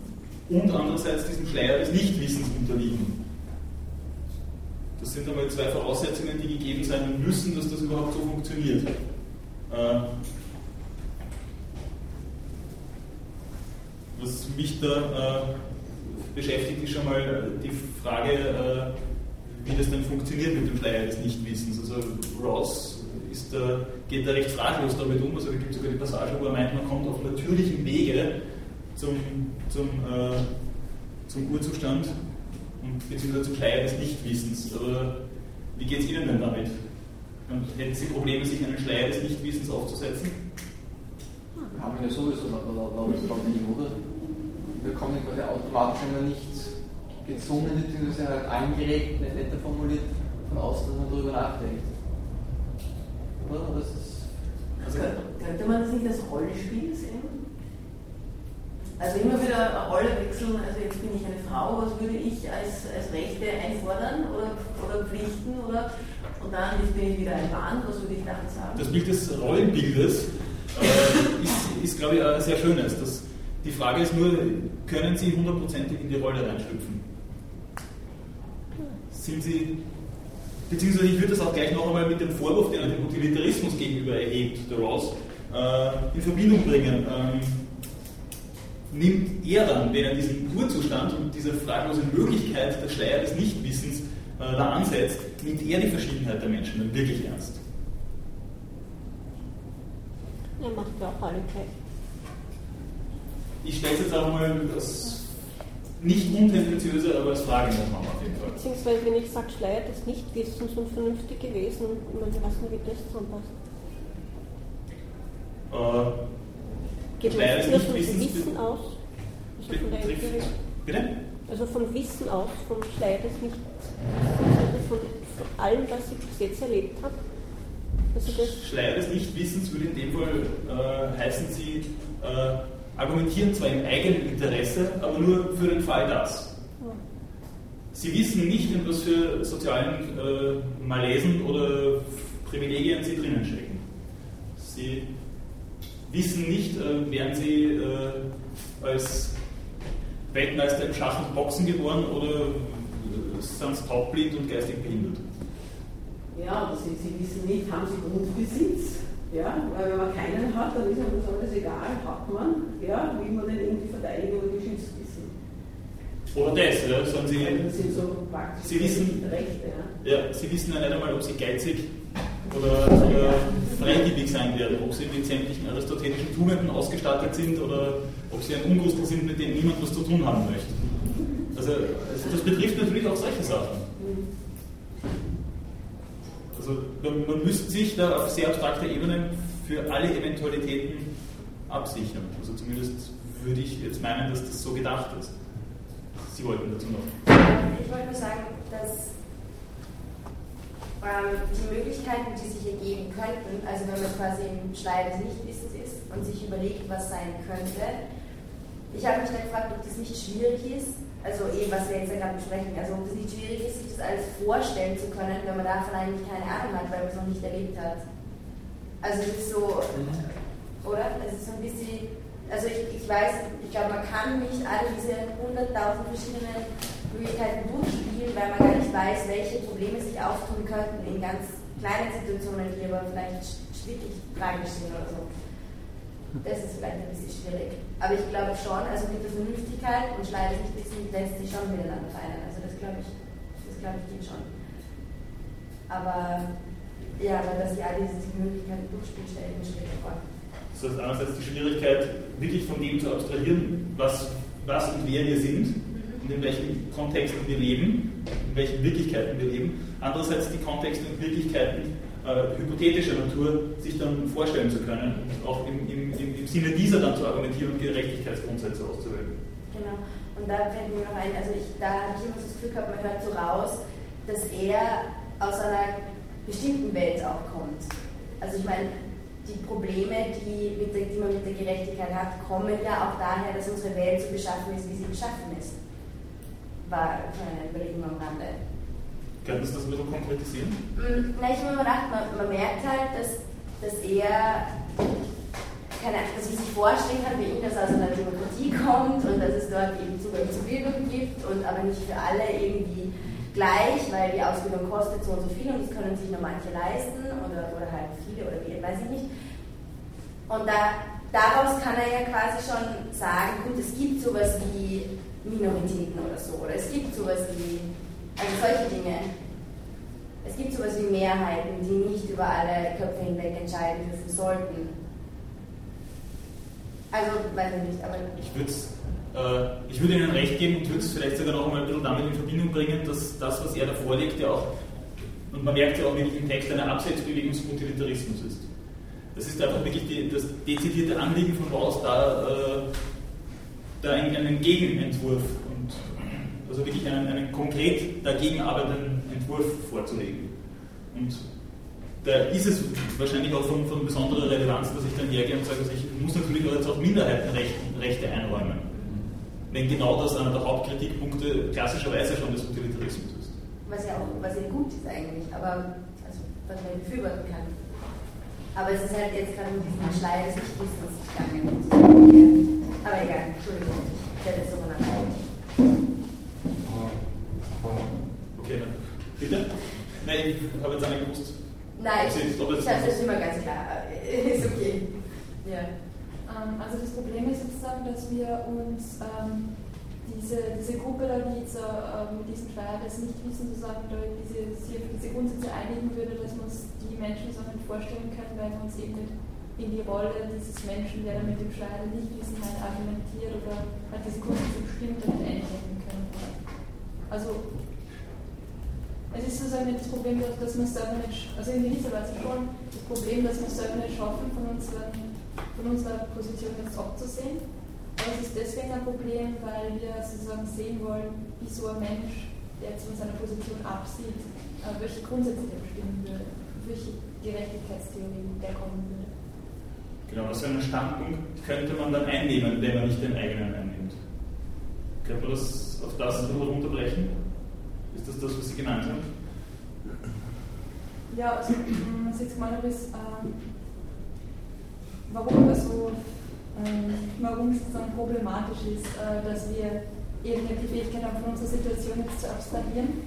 und andererseits diesem Schleier des Nichtwissens unterliegen. Das sind einmal zwei Voraussetzungen, die gegeben sein müssen, dass das überhaupt so funktioniert. Äh, was mich da äh, beschäftigt, ist schon mal die Frage, äh, wie das denn funktioniert mit dem Schleier des Nichtwissens. Also Ross ist, geht da recht fraglos damit um. Also da gibt es sogar die Passage, wo er meint, man kommt auf natürlichem Wege zum, zum, äh, zum Urzustand beziehungsweise zum Schleier des Nichtwissens. Aber wie geht es Ihnen denn damit? Hätten Sie Probleme, sich einen Schleier des Nichtwissens aufzusetzen? Haben wir sowieso noch, aber ich glaube nicht, oder? Wir kommen quasi automatisch, wenn man nicht gezwungen bzw. halt angeregt, netter formuliert, von außen, dass man darüber nachdenkt. Oder? Das ist also, könnte man das nicht als Rollenspiel sehen? Also immer wieder eine Rolle wechseln, also jetzt bin ich eine Frau, was würde ich als, als Rechte einfordern oder, oder Pflichten oder und dann jetzt bin ich wieder ein Mann, was würde ich dann sagen? Das Bild des Rollenbildes äh, ist, ist, glaube ich, ein sehr schönes. Das, die Frage ist nur, können Sie hundertprozentig in die Rolle reinschlüpfen? Sind Sie, beziehungsweise ich würde das auch gleich noch einmal mit dem Vorwurf, den er dem Utilitarismus gegenüber erhebt, Ross, äh, in Verbindung bringen. Ähm, nimmt er dann, wenn er diesen Urzustand und diese fraglose Möglichkeit der Schleier des Nichtwissens äh, da ansetzt, nimmt er die Verschiedenheit der Menschen dann wirklich ernst? Er macht ja auch alle gleich. Ich stelle es jetzt auch mal als nicht untendenziöse, aber als Frage Raum auf jeden Fall. Beziehungsweise, wenn ich sage, Schleier des Nichtwissens und vernünftig gewesen, ich meine, weiß nicht, wie das zusammenpasst. Äh, Geht Schleier des man von Nichtwissens Wissen aus? Also von der. Empirie? Bitte? Also vom Wissen aus, vom Schleier des Nichtwissens, also von, von allem, was ich bis jetzt erlebt habe. Also Schleier des Nichtwissens würde in dem Fall äh, heißen, Sie äh, argumentieren zwar im eigenen Interesse, aber nur für den Fall das. Sie wissen nicht, in was für sozialen äh, Malesen oder Privilegien Sie drinnen stecken. Sie wissen nicht, äh, wären Sie äh, als Weltmeister im Schach und Boxen geboren oder äh, sind Sie taubblind und geistig behindert. Ja, und sie, sie wissen nicht, haben sie Grundbesitz? Ja, weil wenn man keinen hat, dann ist einem das alles egal, hat man, ja, will man den irgendwie verteidigen oder geschützt wissen. Oder das, ja, sagen Sie, sind so Sie wissen- Rechte, ja. ja, Sie wissen ja nicht einmal, ob Sie geizig oder äh, freigebig sein werden, ob Sie mit sämtlichen aristotelischen Tugenden ausgestattet sind oder ob Sie ein Ungustel sind, mit dem niemand was zu tun haben möchte. Also das betrifft natürlich auch solche Sachen. Also man müsste sich da auf sehr abstrakter Ebene für alle Eventualitäten absichern. Also zumindest würde ich jetzt meinen, dass das so gedacht ist. Sie wollten dazu noch. Ich wollte nur sagen, dass ähm, die Möglichkeiten, die sich ergeben könnten, also wenn man quasi im Schleier des Nichtwissens ist und sich überlegt, was sein könnte, ich habe mich dann gefragt, ob das nicht schwierig ist, also eben, was wir jetzt ja gerade besprechen, also ob es nicht schwierig ist, sich das alles vorstellen zu können, wenn man davon eigentlich keine Ahnung hat, weil man es noch nicht erlebt hat. Also es ist so, oder? Es ist so ein bisschen, also ich, ich weiß, ich glaube, man kann nicht alle diese hunderttausend verschiedenen Möglichkeiten durchspielen, weil man gar nicht weiß, welche Probleme sich auftun könnten in ganz kleinen Situationen, die aber vielleicht wirklich tragisch sind oder so. Das ist vielleicht ein bisschen schwierig. Aber ich glaube schon, also mit der Vernünftigkeit und Schleiersichtwissen lässt sich schon miteinander vereinen. Also das glaube ich, das glaube ich geht schon. Aber ja, weil das ja diese Möglichkeiten durchspielt, stelle ich mir schwierig vor. Das heißt einerseits die Schwierigkeit, wirklich von dem zu abstrahieren, was, was und wer wir sind und in welchen Kontexten wir leben, in welchen Wirklichkeiten wir leben. Andererseits die Kontexte und Wirklichkeiten äh, hypothetischer Natur sich dann vorstellen zu können und auch im, im, im, Sinne dieser dann zu argumentieren und Gerechtigkeitsgrundsätze auszuwählen. Genau. Und da fällt mir noch ein, also ich, da habe ich immer das Gefühl gehabt, man hört so raus, dass er aus einer bestimmten Welt auch kommt. Also ich meine, die Probleme, die, der, die, man mit der Gerechtigkeit hat, kommen ja auch daher, dass unsere Welt so beschaffen ist, wie sie beschaffen ist. War eine Überlegung am Rande. Könntest du das ein bisschen konkretisieren? Na, ich habe mir gedacht, man, man, merkt halt, dass, dass er keine, dass ich sich vorstellen kann, wie ihn das aus einer Demokratie kommt und dass es dort eben Zugang zu Bildung gibt und aber nicht für alle irgendwie gleich, weil die Ausbildung kostet so und so viel und das können sich nur manche leisten oder, oder halt viele oder wie, weiß ich nicht. Und da, daraus kann er ja quasi schon sagen, gut, es gibt sowas wie Minoritäten oder so, oder es gibt sowas wie, also solche Dinge. Es gibt sowas wie Mehrheiten, die nicht über alle Köpfe hinweg entscheiden dürfen sollten. Also, weiß ich nicht, aber. Ich würde äh, ich würde Ihnen recht geben und würde es vielleicht sogar noch einmal ein bisschen damit in Verbindung bringen, dass das, was er da vorlegt, ja auch, und man merkt ja auch wirklich im Text, eine Absetzbewegung zum Utilitarismus ist. Das ist einfach wirklich die, das dezidierte Anliegen von Rawls, da, äh, da einen, Gegenentwurf und also wirklich einen, einen konkret dagegen arbeitenden Entwurf vorzulegen. Und da ist es wahrscheinlich auch von, von besonderer Relevanz, dass ich dann hergehe und sage, also ich muss natürlich auch jetzt auch Minderheitenrechte einräumen wenn genau das einer der Hauptkritikpunkte klassischerweise schon des Utilitarismus ist. Was ja auch was ja gut ist eigentlich, aber also, was man befürworten kann. Aber es ist halt jetzt gerade mit diesem Schleier des Nichtwissens gegangen. Aber egal, Entschuldigung, ich werde jetzt nochmal nachdenken. Okay, dann. Bitte? Nein, ich habe jetzt eine gewusst. Nein, ich, habe das immer ganz klar. ist okay. Ja. Ähm, also das Problem ist sozusagen, dass wir uns ähm, diese, diese Gruppe da, die jetzt äh, mit diesem das nicht wissen, sozusagen da diese, sich auf diese Grundsätze einigen würde, dass wir uns die Menschen so nicht vorstellen können, weil wir uns eben nicht in die Rolle dieses Menschen, der mit dem Schleier der Nichtwissenheit argumentiert oder hat diese Grundsätze bestimmt damit eindenken können. Also es ist sozusagen nicht das Problem, dass wir es selber nicht, also in gewisser Weise schon das Problem, dass wir es selber nicht schaffen, von unseren von unserer Position jetzt abzusehen. Aber es ist deswegen ein Problem, weil wir sozusagen sehen wollen, wie so ein Mensch, der jetzt von seiner Position absieht, äh, welche Grundsätze der bestimmen würde, welche Gerechtigkeitstheorie der kommen würde. Genau, was für einen Standpunkt könnte man dann einnehmen, wenn man nicht den eigenen einnimmt? Könnte man das auf das runterbrechen? Ist das das, was Sie gemeint haben? Ja, also, was jetzt gemeint habe, ist, äh, warum das so ähm, warum es sozusagen problematisch ist, äh, dass wir eben nicht die Fähigkeit haben, von unserer Situation jetzt zu abstrahieren.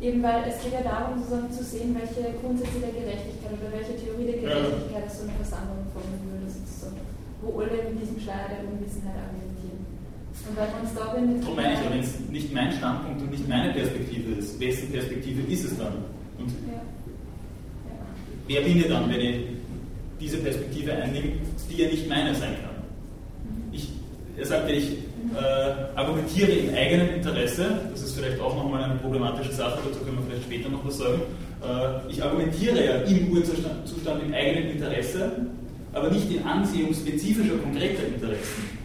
Eben weil es geht ja darum, sozusagen zu sehen, welche Grundsätze der Gerechtigkeit oder welche Theorie der Gerechtigkeit so eine Versammlung formen würde, sozusagen, wo alle mit diesem Schleier der Unwissenheit argumentieren. Und weil wir uns da mit. Darum meine ich ja, wenn es nicht mein Standpunkt und nicht meine Perspektive ist, wessen Perspektive ist es dann? Und ja. Ja. wer bin ich dann, wenn ich diese Perspektive einnimmt, die ja nicht meine sein kann. Ich, er sagte, ich äh, argumentiere im eigenen Interesse, das ist vielleicht auch nochmal eine problematische Sache, dazu können wir vielleicht später noch was sagen. Äh, ich argumentiere ja im Urzustand Zustand im eigenen Interesse, aber nicht in ansehungsspezifischer, konkreter Interessen.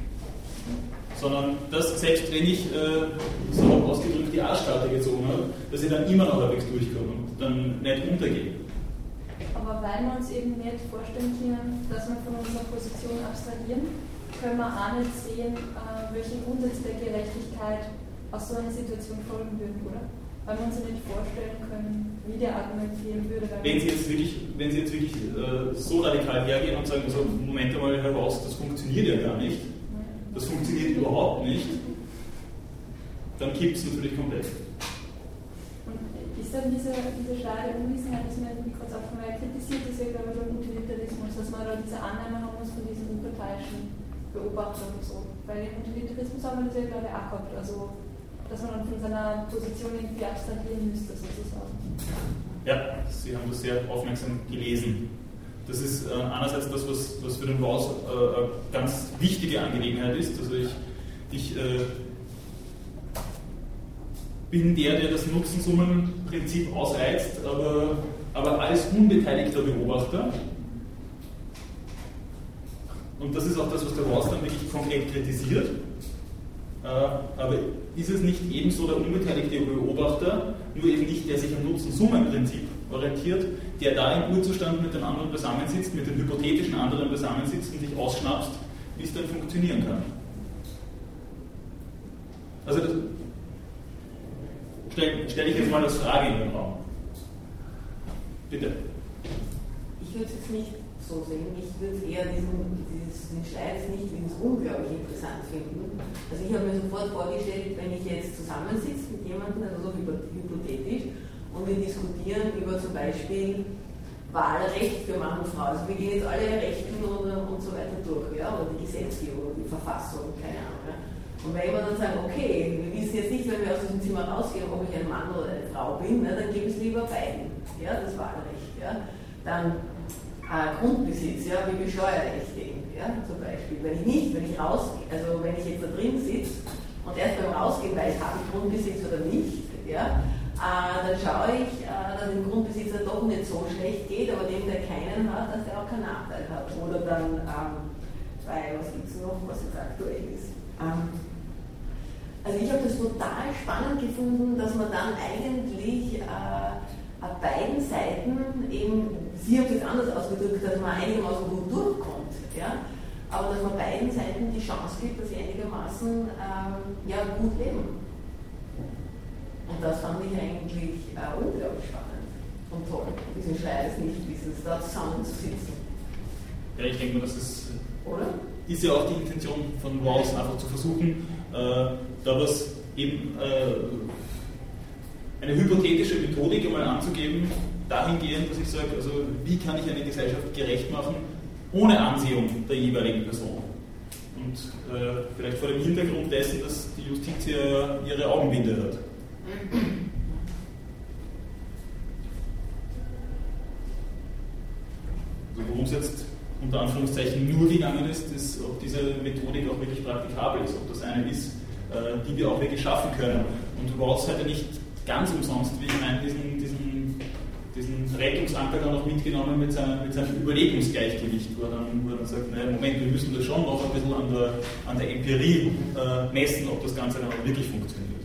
Sondern das, selbst wenn ich, äh, so ausgedrückt, die Arschkarte gezogen habe, dass ich dann immer noch halbwegs durchkomme und dann nicht untergehe aber weil wir uns eben nicht vorstellen können, dass wir von unserer Position abstrahieren, können wir auch nicht sehen, äh, welche Grundsätze der Gerechtigkeit aus so einer Situation folgen würden, oder? Weil wir uns ja nicht vorstellen können, wie der argumentieren würde. Wenn Sie jetzt wirklich, wenn Sie jetzt wirklich äh, so radikal hergehen und sagen, also, Moment einmal heraus, das funktioniert ja gar nicht, das funktioniert überhaupt nicht, dann kippt es natürlich komplett. Und ist ist dann diese, diese starre Unwissenheit, dass man kurz auch mal kritisiert, ist ja glaube ich beim Utilitarismus, dass man da diese Annahme haben muss von diesen unparteiischen Beobachtern und so. Weil im Utilitarismus haben wir das ja glaube ich auch gehabt, also dass man dann von seiner Position irgendwie abstrahieren müsste sozusagen. Ja, Sie haben das sehr aufmerksam gelesen. Das ist äh, einerseits das, was, was für den Raus äh, eine ganz wichtige Angelegenheit ist. Also ich, ich äh, bin der, der das Nutzensummenprinzip ausreizt, aber, aber als unbeteiligter Beobachter. Und das ist auch das, was der Ross dann wirklich konkret kritisiert. Äh, aber ist es nicht ebenso der unbeteiligte Beobachter, nur eben nicht der sich am Nutzensummenprinzip orientiert, der da im Urzustand mit den anderen beisammensitzt, mit den hypothetischen anderen beisammensitzt und sich ausschnapst, wie es dann funktionieren kann? Also das, stelle stell ich jetzt mal als Frage in den Raum. Bitte. Ich würde es jetzt nicht so sehen. Ich würde eher diesen, diesen Schleiz nicht ins unglaublich interessant finden. Also ich habe mir sofort vorgestellt, wenn ich jetzt zusammensitze mit jemandem, also so hypothetisch, und wir diskutieren über zum Beispiel Wahlrecht für Mann und Frau. Also wir gehen jetzt alle Rechten und, und so weiter durch, ja, oder die Gesetzgebung, die Verfassung, keine Ahnung. Ja. Und wenn wir dann sagen, okay, wir wissen jetzt nicht, wenn wir aus diesem Zimmer rausgehen, ob ich ein Mann oder eine Frau bin, ne, dann gebe ich es lieber beiden, ja, das Wahlrecht. Ja. Dann äh, Grundbesitz, ja, wie besteuere ich den, ja, zum Beispiel. Wenn ich nicht, wenn ich rausgehe, also wenn ich jetzt da drin sitze und erst beim Rausgehen weiß, habe ich Grundbesitz oder nicht, ja, äh, dann schaue ich, äh, dass dem Grundbesitzer doch nicht so schlecht geht, aber dem, der keinen hat, dass der auch keinen Nachteil hat. Oder dann ähm, bei, was gibt es noch, was jetzt aktuell ist. Ähm, also ich habe das total spannend gefunden, dass man dann eigentlich äh, auf beiden Seiten eben, Sie haben es jetzt anders ausgedrückt, dass man einigermaßen gut durchkommt, ja? aber dass man beiden Seiten die Chance gibt, dass sie einigermaßen ähm, ja, gut leben. Und das fand ich eigentlich äh, unglaublich spannend und toll, diesen Schleiß nicht, dieses da zusammenzusitzen. Ja, ich denke mal, das ist, Oder? ist ja auch die Intention von Rawls, einfach zu versuchen, äh, da was eben äh, eine hypothetische Methodik einmal anzugeben, dahingehend, dass ich sage, also wie kann ich eine Gesellschaft gerecht machen, ohne Ansehung der jeweiligen Person. Und äh, vielleicht vor dem Hintergrund dessen, dass die Justiz ja ihre Augenbinde hat. Also worum es jetzt unter Anführungszeichen nur gegangen ist, ist, ob diese Methodik auch wirklich praktikabel ist, ob das eine ist, die wir auch wirklich schaffen können. Und Rawls hat ja nicht ganz umsonst, wie ich meine, diesen, diesen, diesen Rettungsanker dann auch mitgenommen mit seinem, mit seinem Überlegungsgleichgewicht, wo er, dann, wo er dann sagt, naja, Moment, wir müssen das schon noch ein bisschen an der, an der Empirie äh, messen, ob das Ganze dann auch wirklich funktioniert.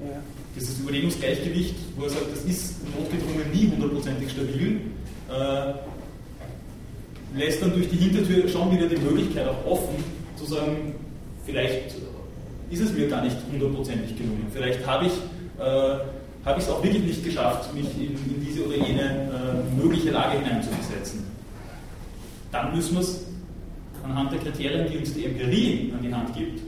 Ja. Dieses Überlegungsgleichgewicht, wo er sagt, das ist notgedrungen nie hundertprozentig stabil, äh, lässt dann durch die Hintertür schon wieder die Möglichkeit auch offen, zu sagen, vielleicht ist es mir gar nicht hundertprozentig gelungen. Vielleicht habe ich äh, habe es auch wirklich nicht geschafft, mich in, in diese oder jene äh, mögliche Lage hineinzuversetzen. Dann müssen wir es anhand der Kriterien, die uns die Empirie an die Hand gibt,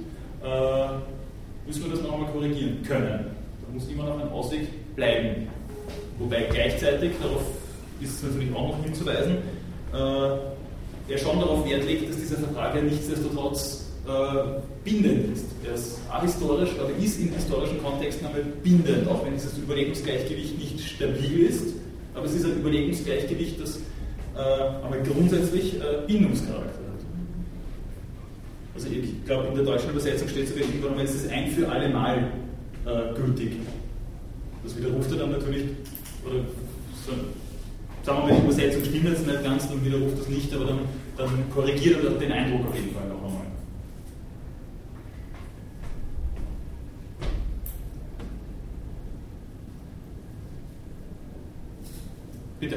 äh, müssen wir das nochmal korrigieren können. Da muss immer noch ein Ausweg bleiben. Wobei gleichzeitig, darauf ist es natürlich auch noch hinzuweisen, äh, er schon darauf Wert legt, dass dieser Vertrag ja nichtsdestotrotz äh, bindend ist. Er ist ahistorisch, aber ist in historischen Kontexten einmal bindend, auch wenn dieses Überlegungsgleichgewicht nicht stabil ist. Aber es ist ein Überlegungsgleichgewicht, das äh, aber grundsätzlich äh, Bindungscharakter hat. Also ich glaube, in der deutschen Übersetzung steht sogar irgendwann mal, es ist ein für alle Mal äh, gültig. Das widerruft er dann natürlich, oder so, sagen wir mal, die Übersetzung stimmt jetzt nicht ganz, dann widerruft das nicht, aber dann, dann korrigiert er den Eindruck auf jeden Fall noch einmal. Bitte.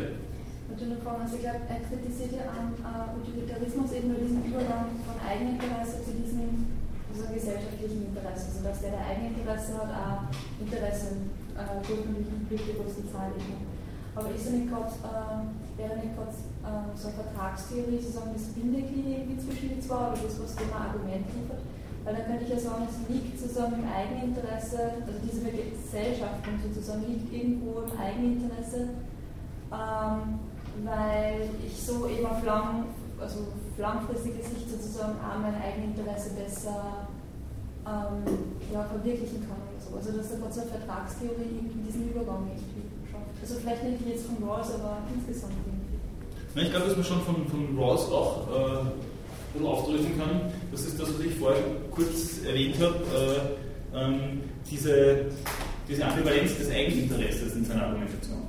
Also ich glaube, er kritisiert ja an äh, Utilitarismus eben nur diesen Übergang von Eigeninteresse zu diesem also gesellschaftlichen Interesse. Also dass der, der Eigeninteresse hat, auch Interesse äh, durchschnittlichen Blick der großen Zahl Aber ist er nicht gerade, äh, wäre nicht gerade äh, so eine Vertragstheorie, sozusagen das Bindeglied irgendwie zwischen die zwei, oder das, was dem Argument liefert, Weil dann könnte ich ja sagen, es liegt sozusagen im Eigeninteresse, also diese Gesellschaftung sozusagen liegt irgendwo im Eigeninteresse, ähm, weil ich so eben auf lang, also langfristige Sicht sozusagen auch mein Eigeninteresse besser ähm, ja, verwirklichen kann. Oder so. Also dass so eine Vertragstheorie irgendwie diesen Übergang irgendwie schafft. Also vielleicht nicht jetzt von Rawls, aber insgesamt irgendwie. Ich glaube, dass man schon von, von Rawls auch äh, bisschen aufdrücken kann. Das ist das, was ich vorher kurz erwähnt habe, äh, ähm, diese, diese Ambivalenz des Eigeninteresses in seiner Argumentation.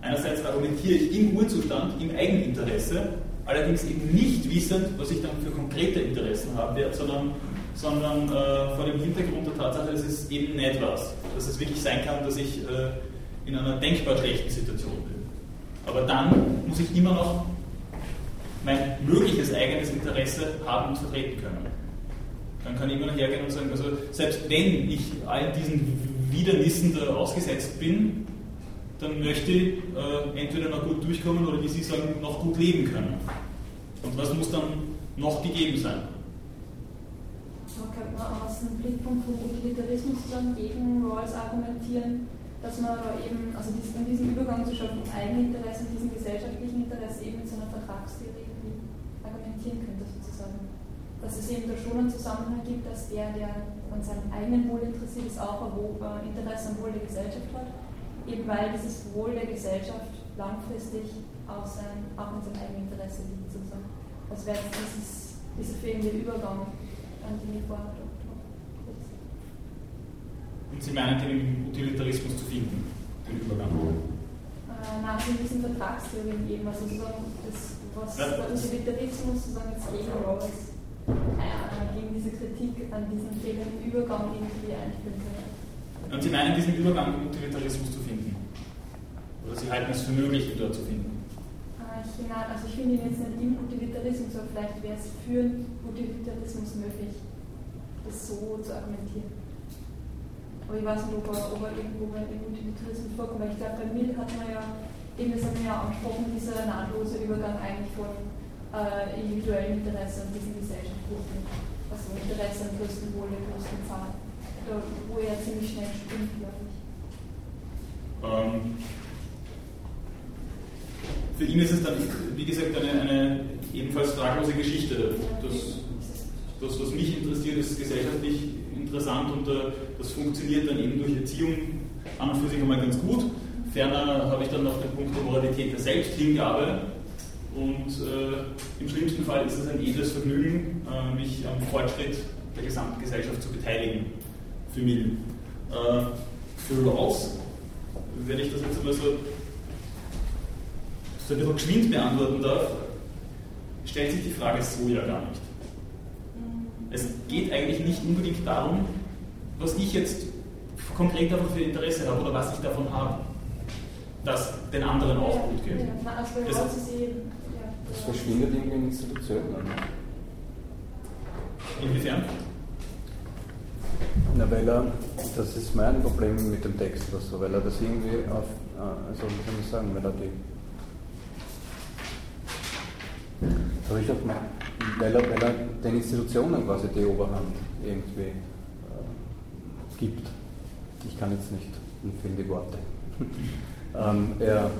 Einerseits argumentiere ich im Urzustand, im Eigeninteresse, allerdings eben nicht wissend, was ich dann für konkrete Interessen haben werde, sondern, sondern äh, vor dem Hintergrund der Tatsache, dass es eben nicht was. Dass es wirklich sein kann, dass ich äh, in einer denkbar schlechten Situation bin. Aber dann muss ich immer noch mein mögliches eigenes Interesse haben und vertreten können. Dann kann ich immer noch hergehen und sagen, also selbst wenn ich all diesen Widernissen da ausgesetzt bin, dann möchte ich äh, entweder noch gut durchkommen oder wie Sie sagen, noch gut leben können. Und was muss dann noch gegeben sein? Da könnte man aus dem Blickpunkt vom Utilitarismus dann gegen Rawls argumentieren, dass man da eben, also in diesem Übergang zu schaffen, Eigeninteresse und diesem gesellschaftlichen Interesse eben zu einer Vertragstheorie argumentieren könnte, sozusagen. Dass es eben da schon einen Zusammenhang gibt, dass der, der an seinem eigenen Wohl interessiert ist, auch ein äh, Interesse am Wohl der Gesellschaft hat, eben weil dieses Wohl der Gesellschaft langfristig auch, sein, auch in seinem eigenen Interesse liegt, sozusagen. Das wäre jetzt dieses, dieser fehlende Übergang, an den ich vorher. Und Sie meinen, den im Utilitarismus zu finden, den Übergang? Äh, nach diesen Vertragstheorien eben, also sozusagen das was ja. der Utilitarismus sozusagen jetzt gegen Rawls, äh, gegen diese Kritik an diesem fehlenden Übergang irgendwie einführen könnte. Und Sie meinen, diesen Übergang im Utilitarismus zu finden? Oder Sie halten es für möglich, ihn dort zu finden? Äh, ich, also ich finde ihn jetzt nicht im Utilitarismus, aber vielleicht wäre es für den Utilitarismus möglich, das so zu argumentieren. Aber ich weiß nicht, ob er, ob er irgendwo bei dem Utilitarismus vorkommt, weil ich glaube, bei Mill hat man ja eben das haben wir ja angesprochen, dieser nahtlose Übergang eigentlich von äh, individuellem Interesse und diesem gesellschaftlichen, also Interesse am größten Wohl der größten Zahl, wo er ziemlich schnell springt, glaube ich. Ähm, für ihn ist es dann, wie gesagt, eine, eine ebenfalls traglose Geschichte. Das, das, was mich interessiert, ist gesellschaftlich interessant und äh, das funktioniert dann eben durch Erziehung an und für sich einmal ganz gut. Ferner habe ich dann noch den Punkt der Moralität der Selbsthingabe. Und äh, im schlimmsten Fall ist es ein edles Vergnügen, äh, mich am Fortschritt der gesamten Gesellschaft zu beteiligen. Für mich. Äh, für Rawls, wenn ich das jetzt einmal so, so ein bisschen geschwind beantworten darf, stellt sich die Frage so ja gar nicht. Es geht eigentlich nicht unbedingt darum, was ich jetzt konkret davon für Interesse habe oder was ich davon habe dass den anderen auch gut geht. Das, das verschwindet in den Institutionen. Inwiefern? Na, weil er, das ist mein Problem mit dem Text oder so, weil er das irgendwie auf, äh, also wie soll ich sagen, weil er die, so ich auch mal, weil er, weil er den Institutionen quasi die Oberhand irgendwie äh, gibt. Ich kann jetzt nicht, finde die Worte. Ähm, er,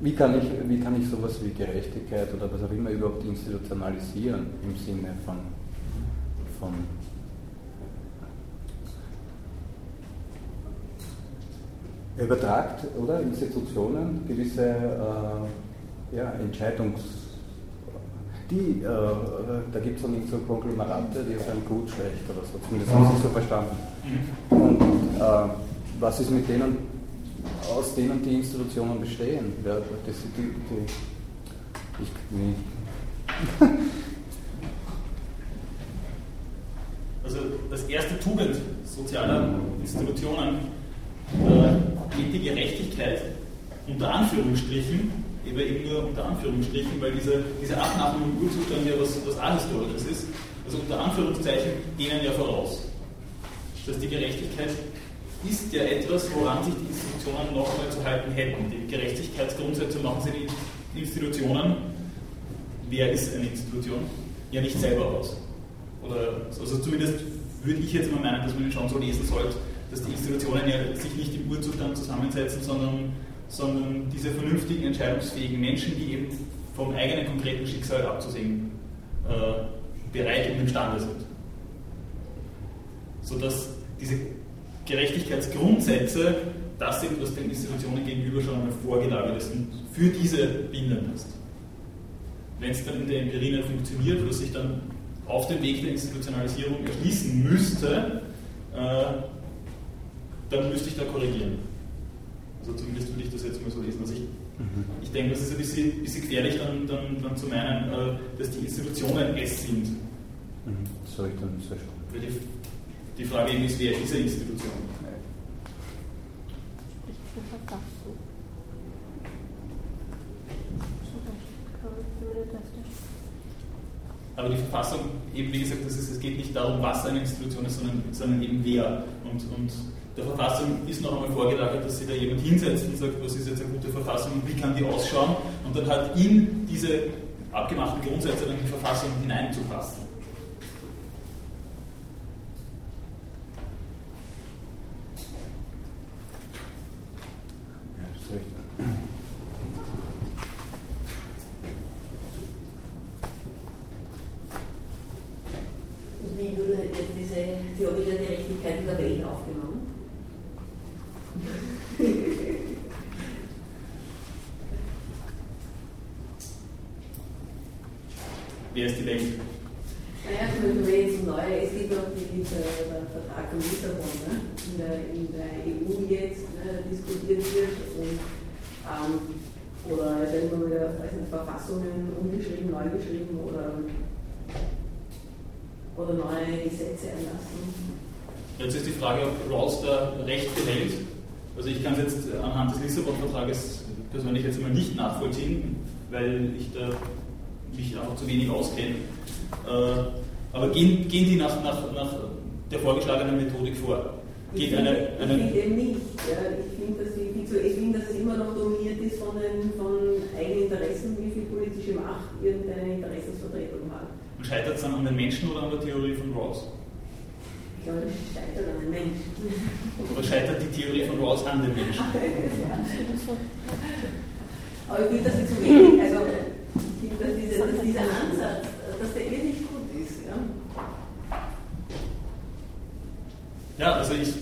wie, kann ich, wie kann ich sowas wie Gerechtigkeit oder was auch immer überhaupt institutionalisieren im Sinne von, von er übertragt oder Institutionen gewisse äh, ja, Entscheidungs die, äh, da gibt es dann so Konglomerate, die sagen gut, schlecht oder so, zumindest habe ich so verstanden. Und äh, was ist mit denen, aus denen die Institutionen bestehen? Ja, das, die, die, ich, nee. Also das erste Tugend sozialer Institutionen, äh, die Gerechtigkeit unter Anführungsstrichen eben nur unter Anführungsstrichen, weil diese, diese Abnahme im Urzustand ja was, was Ahistorisches ist. Also unter Anführungszeichen gehen ja voraus. Dass die Gerechtigkeit ist ja etwas, woran sich die Institutionen nochmal zu halten hätten. Die Gerechtigkeitsgrundsätze machen sie die Institutionen. Wer ist eine Institution? ja nicht selber aus. Oder, also zumindest würde ich jetzt mal meinen, dass man schon so lesen sollte, dass die Institutionen ja sich nicht im Urzustand zusammensetzen, sondern, sondern diese vernünftigen, entscheidungsfähigen Menschen, die eben vom eigenen konkreten Schicksal abzusehen äh, bereit und imstande sind. Sodass diese Gerechtigkeitsgrundsätze das sind, was den Institutionen gegenüber schon einmal vorgelagert ist und für diese bindend ist. Wenn es dann in der Empirie nicht funktioniert, was sich dann auf dem Weg der Institutionalisierung erschließen müsste, äh, dann müsste ich da korrigieren. Also zumindest würde ich das jetzt mal so lesen. Also ich, mhm. ich denke, das ist ein bisschen, bisschen gefährlich, dann, dann, dann zu meinen, äh, dass die Institutionen es sind. Mhm. Soll ich dann sehr schon. Weil die, die Frage eben ist, wer ist diese Institution? Aber die Verfassung, eben wie gesagt, ist, es geht nicht darum, was eine Institution ist, sondern, sondern eben wer. Und, und der Verfassung ist noch einmal vorgelagert, dass sich da jemand hinsetzt und sagt, was ist jetzt eine gute Verfassung und wie kann die ausschauen und dann halt in diese abgemachten Grundsätze dann die Verfassung hineinzupassen. Jetzt ist die Frage, ob Rawls da Recht behält. Also ich kann es jetzt anhand des Lissabon-Vertrages persönlich jetzt mal nicht nachvollziehen, weil ich da mich einfach zu wenig auskenne. Äh, aber gehen, gehen die nach, nach, nach der vorgeschlagenen Methodik vor? Geht ich eine, eine ich finde eben nicht. Ja. Ich finde, dass, ich, find, dass es immer noch dominiert ist von, den, von eigenen Interessen, wie viel politische Macht irgendeine Interessensvertretung hat. Und scheitert es dann an den Menschen oder an der Theorie von Rawls? glaube, das scheitert an den Menschen. Oder scheitert die Theorie von Rawls an den Menschen? Aber ich finde das jetzt zu wenig. Also, ich finde, dass, diese, dass dieser Ansatz, dass der eh nicht gut ist. Ja, ja also ich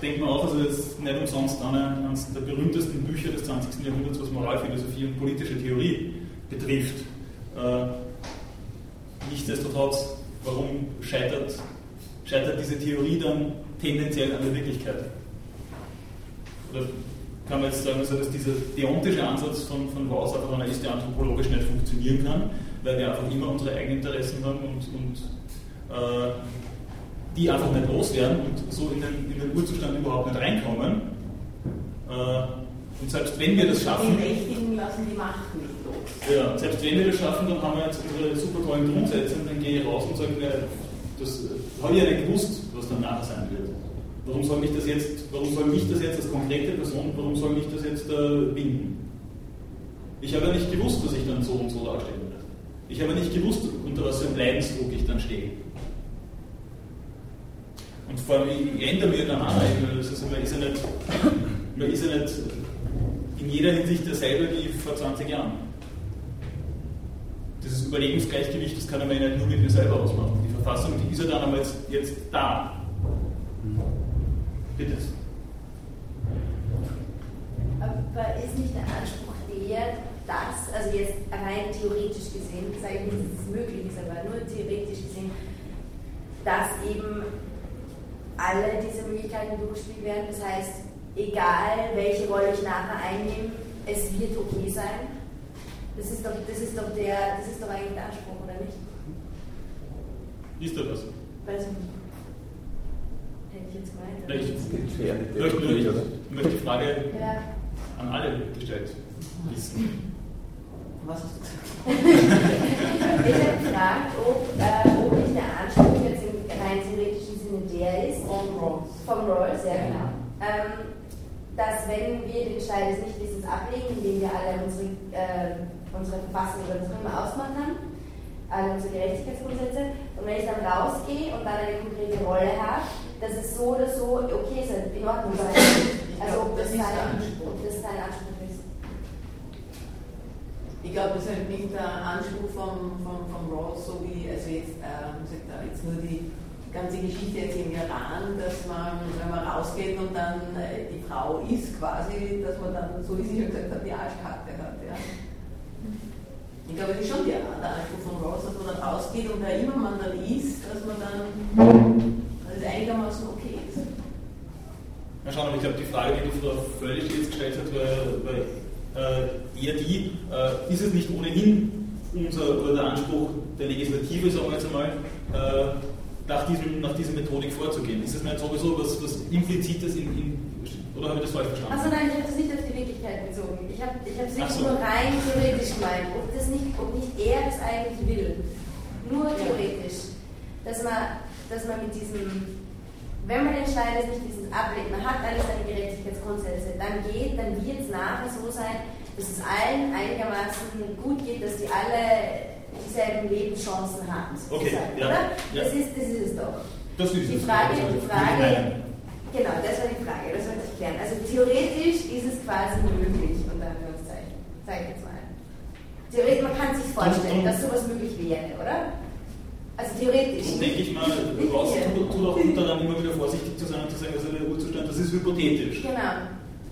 denke mal auch, also ist nicht umsonst eine, eines der berühmtesten Bücher des 20. Jahrhunderts, was Moralphilosophie und politische Theorie betrifft. Äh, nichtsdestotrotz, warum scheitert scheitert diese Theorie dann tendenziell an der Wirklichkeit? Oder kann man jetzt sagen, also, dass dieser deontische Ansatz von, von Rawls einfach einer ist, der anthropologisch nicht funktionieren kann, weil wir einfach immer unsere eigenen Interessen haben und, und äh, die einfach nicht loswerden und so in den, in den Urzustand überhaupt nicht reinkommen. Äh, und selbst wenn wir das schaffen. Die Mächtigen lassen die Macht nicht los. Ja, selbst wenn wir das schaffen, dann haben wir jetzt unsere super tollen Grundsätze und dann gehe ich raus und sage, das habe ich ja nicht gewusst, was dann nachher sein wird. Warum soll mich das jetzt, warum soll mich das jetzt als konkrete Person, warum soll mich das jetzt äh, binden? Ich habe ja nicht gewusst, dass ich dann so und so dastehen werde. Ich habe nicht gewusst, unter was für einem Leidensdruck ich dann stehe. Und vor allem, ich ändere mir dann an, das ist, man, ist ja nicht, ist ja nicht in jeder Hinsicht derselbe wie vor 20 Jahren. Dieses Überlebensgleichgewicht, das kann man ja nicht nur mit mir selber ausmachen. Verfassung, die ist ja dann aber jetzt, jetzt da. Bitte. Aber ist nicht der Anspruch eher das, also jetzt rein theoretisch gesehen, sage ich nicht, dass es möglich ist, aber nur theoretisch gesehen, dass eben alle diese Möglichkeiten durchgespielt werden. Das heißt, egal welche Rolle ich nachher einnehme, es wird okay sein. Das ist doch, das ist doch, der, das ist doch eigentlich der Anspruch, oder nicht? Ist da was? Weiß ich nicht. Ich jetzt. Ja, ich, möchte, ich möchte die Frage ja. an alle gestellt wissen. Was hast du gesagt? ich habe gefragt, ob, äh, ob nicht der Anspruch jetzt im rein theoretischen Sinne der ist. Vom Rawls. Vom Rawls, ja, genau. Ähm, dass wenn wir den Stein des Nichtwissens ablegen, indem wir alle unsere, äh, unsere Verfassung oder was auch immer ausmachen haben, alle unsere Gerechtigkeitsgrundsätze. Und wenn ich dann rausgehe und dann eine konkrete Rolle habe, dass es so oder so okay ist, in Ordnung sein. Also ob das, ist dein, ob das dein Anspruch ist. Ich glaube, das ist halt nicht der Anspruch vom, vom, vom Rawls, so wie, also jetzt, äh, er, jetzt nur die ganze Geschichte jetzt im Iran, dass man, wenn man rausgeht und dann äh, die Frau ist quasi, dass man dann, so wie sie schon gesagt hat, die Arschkarte hat. Ja. Ich glaube, das ist schon der, der Anspruch von Rawls, dass man dann rausgeht und wer immer man dann ist, dass man dann, es einigermaßen okay ist. Na schauen, aber ich glaube, die Frage, die die Frau Völlig jetzt gestellt hat, war, war äh, eher die, äh, ist es nicht ohnehin unser oder der Anspruch der Legislative, sagen wir jetzt einmal, äh, nach, diesem, nach dieser Methodik vorzugehen? Ist es nicht sowieso was, was Implizites in, in oder habe ich das falsch verstanden? Also nein, ich habe das nicht auf die Wirklichkeit bezogen. Ich habe ich es Ach wirklich so. nur rein theoretisch gemeint, ob, das nicht, ob nicht er das eigentlich will. Nur theoretisch. Dass man, dass man mit diesem, wenn man entscheidet, nicht dieses ablehnt, man hat alle seine Gerechtigkeitsgrundsätze, dann geht, dann wird es nachher so sein, dass es allen einigermaßen gut geht, dass die alle dieselben Lebenschancen haben. Okay, sozusagen, ja, oder? ja. Das, ist, das ist es doch. Das ist Die es. Frage, Also, die Frage, genau, das war die Frage, das wollte ich klären. Also theoretisch ist es quasi möglich, unter Anführungszeichen, sage ich jetzt mal. Theoretisch, man kann sich vorstellen, dass sowas möglich wäre, oder? Also theoretisch. Und denke ich mal, Ross tut tut auch gut daran, immer wieder vorsichtig zu sein und zu sagen, also der Urzustand, das ist hypothetisch. Genau.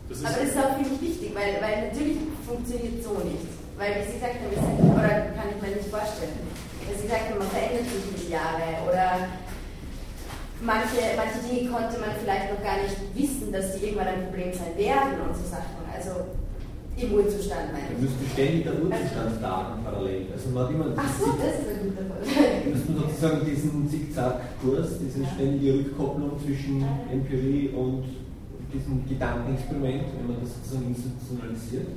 Das ist, Aber das ist auch für mich wichtig, weil, weil natürlich funktioniert so nicht. Weil, wie Sie gesagt haben, sind, oder kann ich mir nicht vorstellen, weil Sie gesagt haben, man verändert sich mit Jahre oder manche, manche Dinge konnte man vielleicht noch gar nicht wissen, dass die irgendwann ein Problem sein werden und so Sachen. Also im Urzustand meine Da ich. müsste ständig der Urzustand tagen parallel. Also man hat immer Ach so, diesen, das ist ein guter Fall. müsste man sozusagen diesen Zickzack-Kurs, diese ständige Rückkopplung zwischen Empirie und diesem Gedankenexperiment, wenn man das sozusagen institutionalisiert,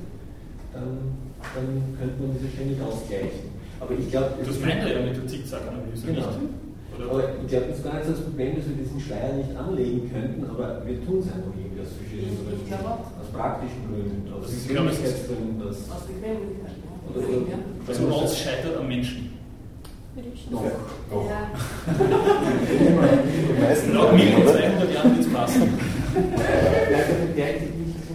dann, dann könnte man diese ständig ausgleichen. Aber ich glaube, das meint er ja mit der Zickzack-Analyse, Genau. nicht? Oder? Aber ich glaube, das ist gar nicht so das Problem, dass wir diesen Schleier nicht anlegen könnten, aber wir tun es einfach irgendwie aus verschiedenen ich Gründen. glaube auch. Aus praktischen Gründen, aus Das ist, glaube ich, Bequemlichkeitsgründen, aus Aus Bequemlichkeit. Oder- oder- Ja. Also Rawls scheitert am Menschen. Ich noch. Ja. Die meisten Laut mir in 200 Jahren wird es passen. Der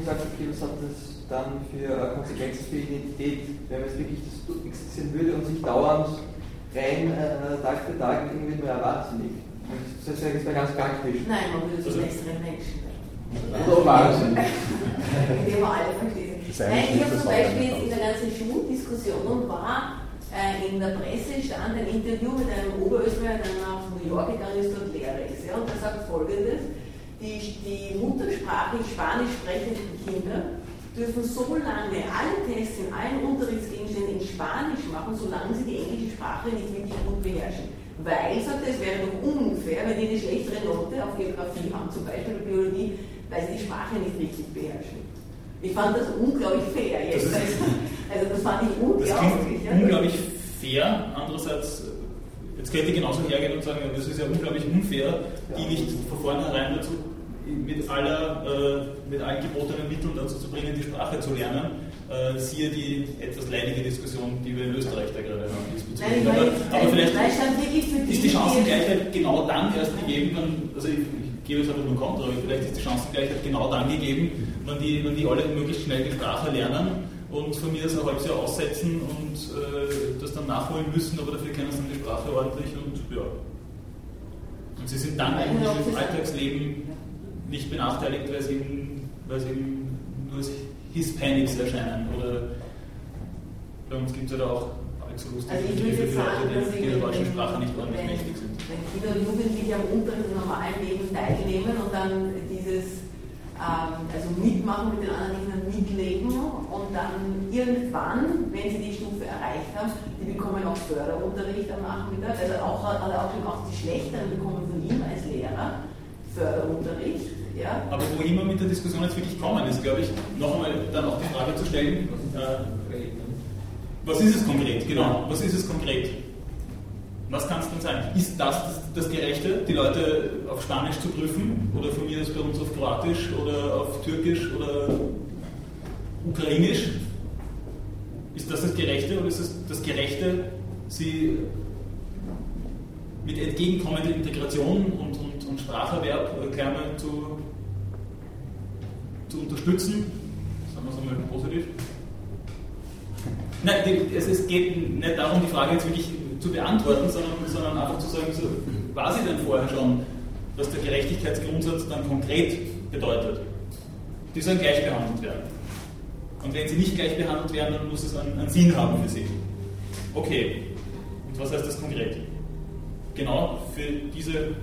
okay, was hat das dann für Konsequenzen für Identität, wenn man jetzt wirklich das existieren würde und sich dauernd rein äh, Tag für Tag irgendwie nur wahnsinnig. Und Das wäre jetzt mal ganz praktisch. Nein, man würde Also- zum besseren Menschen. Oder wahnsinnig. Indem man alle eigentlich ich habe zum Beispiel Argument. in der ganzen Schuldiskussion und war äh, in der Presse stand ein Interview mit einem Oberösterreicher, der nach New York gegangen ist und Lehrer ist. Ja, und der sagt folgendes: Die, die muttersprachlich Spanisch sprechenden Kinder dürfen so lange alle Tests in allen Unterrichtsgegenständen in Spanisch machen, solange sie die englische Sprache nicht wirklich gut beherrschen. Weil, sagt er, es wäre doch unfair, wenn die eine schlechtere Note auf Geografie haben, zum Beispiel Biologie, weil sie die Sprache nicht richtig beherrschen. Ich fand das unglaublich fair jetzt. Das ist- also das fand ich Das unglaublich. ja. unglaublich fair. Andererseits, jetzt könnte ich genauso hergehen und sagen, das ist ja unglaublich unfair, die nicht von vornherein dazu mit, aller, äh, mit allen gebotenen Mitteln dazu zu bringen, die Sprache zu lernen. Äh, siehe die etwas leidige Diskussion, die wir in Österreich da gerade haben Nein, Aber, aber vielleicht ist die die, Chancengleichheit genau dann erst gegeben, wenn, also ich, ich gebe es einfach nur Kontra, aber vielleicht ist die Chancengleichheit genau dann gegeben, wenn die, wenn die alle möglichst schnell die Sprache lernen und von mir das ein halbes Jahr aussetzen und äh, das dann nachholen müssen, aber dafür kennen sie dann die Sprache ordentlich und ja. Und sie sind dann eigentlich im Alltagsleben nicht benachteiligt, weil sie eben, weil sie eben nur als Hispanics erscheinen oder bei uns gibt es ja da auch allzu lustige Also Begriffe für Leute, die die der deutschen Sprache nicht ordentlich mächtig sind. Wenn Kinder und Jugendliche am im normalen Leben teilnehmen und dann dieses ähm, also mitmachen mit den anderen Kindern mitleben und dann irgendwann, wenn sie die Stufe erreicht haben, die bekommen auch Förderunterricht am Nachmittag, also auch, also auch, die Schlechteren bekommen von ihm als Lehrer Förderunterricht. Ja. Aber wo immer mit der Diskussion jetzt wirklich kommen ist, glaube ich, noch einmal dann auch die Frage zu stellen, äh, was ist es konkret? Genau, was ist es konkret? Was kann es denn sein? Ist das, das das Gerechte, die Leute auf Spanisch zu prüfen? Oder von mir aus bei uns auf Kroatisch oder auf Türkisch oder Ukrainisch? Ist das das Gerechte oder ist es das Gerechte, sie mit entgegenkommender Integration und, und, und Spracherwerb mal zu, zu unterstützen. Sagen wir es einmal positiv. Nein, es, es, geht nicht darum, die Frage jetzt wirklich zu beantworten, sondern, sondern einfach zu sagen, so, war sie denn vorher schon, was der Gerechtigkeitsgrundsatz dann konkret bedeutet? Die sollen gleich behandelt werden. Und wenn sie nicht gleich behandelt werden, dann muss es einen, einen Sinn haben für sie. Okay. Und was heißt das konkret? Genau für diese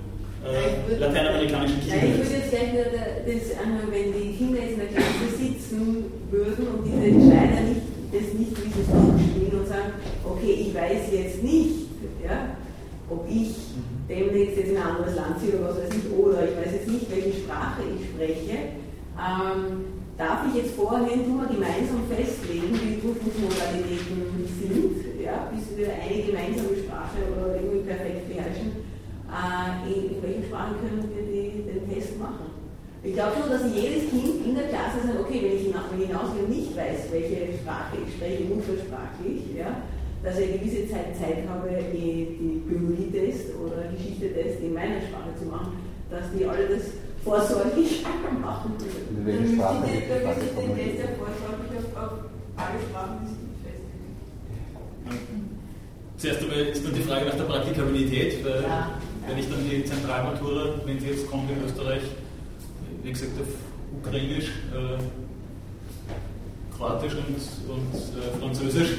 äh, lateinamerikanischen Kinder. ich würde jetzt gleich das anhören, wenn die Kinder jetzt in der Klasse sitzen würden und diese Entscheider nicht, das nicht dieses durchspielen und sagen, okay, ich weiß jetzt nicht, ja, ob ich demnächst jetzt in ein anderes Land ziehe oder was weiß ich, oder ich weiß jetzt nicht, welche Sprache ich spreche, ähm, darf ich jetzt vorhin tun wir gemeinsam festlegen, wie die Prüfungsmodalitäten sind, ja, bis wir eine gemeinsame Sprache oder irgendwie perfekt beherrschen, äh, in, in welchen Sprachen können wir die, den Test machen. Ich glaube schon, dass jedes Kind in der Klasse sagt, okay, wenn ich nach hinausgehe und nicht weiß, welche Sprache ich spreche, muttersprachlich, ja, dass ich eine gewisse Zeit Zeit habe, die, die Biologie-Test oder Geschichte-Test in meiner Sprache zu machen, dass die alle das vorsorglich machen. In welcher Sprache die Frage den Test ja vorsorglich auf, auf alle Sprachen, die sie Zuerst einmal ist dann die Frage nach der Praktikabilität, weil ja. wenn ich dann die Zentralmatura, wenn sie jetzt kommt in Österreich, wie gesagt auf Ukrainisch, äh, Kroatisch und, und äh, Französisch,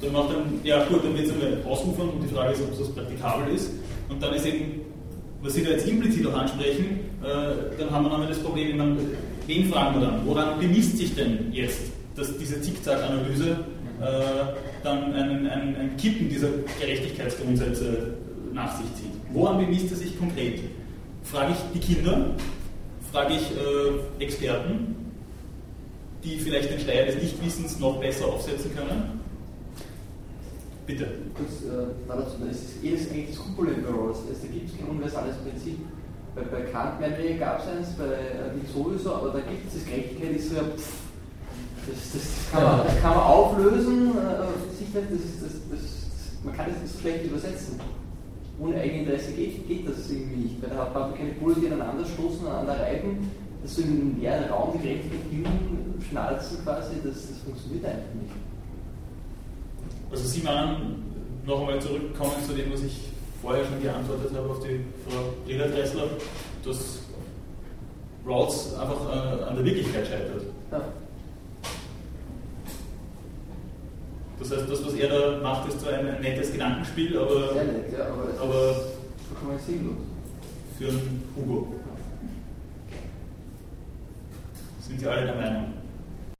dann macht dann, ja gut, dann wird es einmal ausufern und die Frage ist, ob das praktikabel ist. Und dann ist eben, was Sie da jetzt implizit auch ansprechen, äh, dann haben wir nochmal das Problem, meine, wen fragen wir dann? Woran bemisst sich denn jetzt dass diese Zickzack-Analyse äh, dann ein, ein, ein Kippen dieser Gerechtigkeitsgrundsätze nach sich zieht? Woran bemisst er sich konkret? Frage ich die Kinder? Frage ich äh, Experten, die vielleicht den Steier des Nichtwissens noch besser aufsetzen können? Bitte. Kurz äh, dazu, das ist eh das eigentlich Skrupel bei Rawls. Da gibt es kein universales Prinzip. Bei, bei Kant, Memory gab es eins, bei äh, nicht sowieso, aber da gibt es das Gerechtigkeit, ist so ja, pff, das, das, kann man, das, kann man, auflösen, äh, das ist, das, das, man kann das so schlecht übersetzen. Ohne Eigeninteresse geht, geht das irgendwie nicht, weil da hat man keine Pole, die aneinander stoßen, aneinander reiben, dass so einem leeren Raum die Gerechtigkeit schnalzen quasi, das, das funktioniert einfach nicht. Also Sie meinen, noch einmal zurückkommen zu dem, was ich vorher schon geantwortet habe auf die Frau Reda-Dressler, dass Rawls einfach äh, an der Wirklichkeit scheitert. Ja. Das heißt, das, was er da macht, ist zwar ein, ein nettes Gedankenspiel, aber, Sehr nett, ja, aber, das aber ist vollkommen sinnlos. Für einen Hugo. Sind Sie alle der Meinung?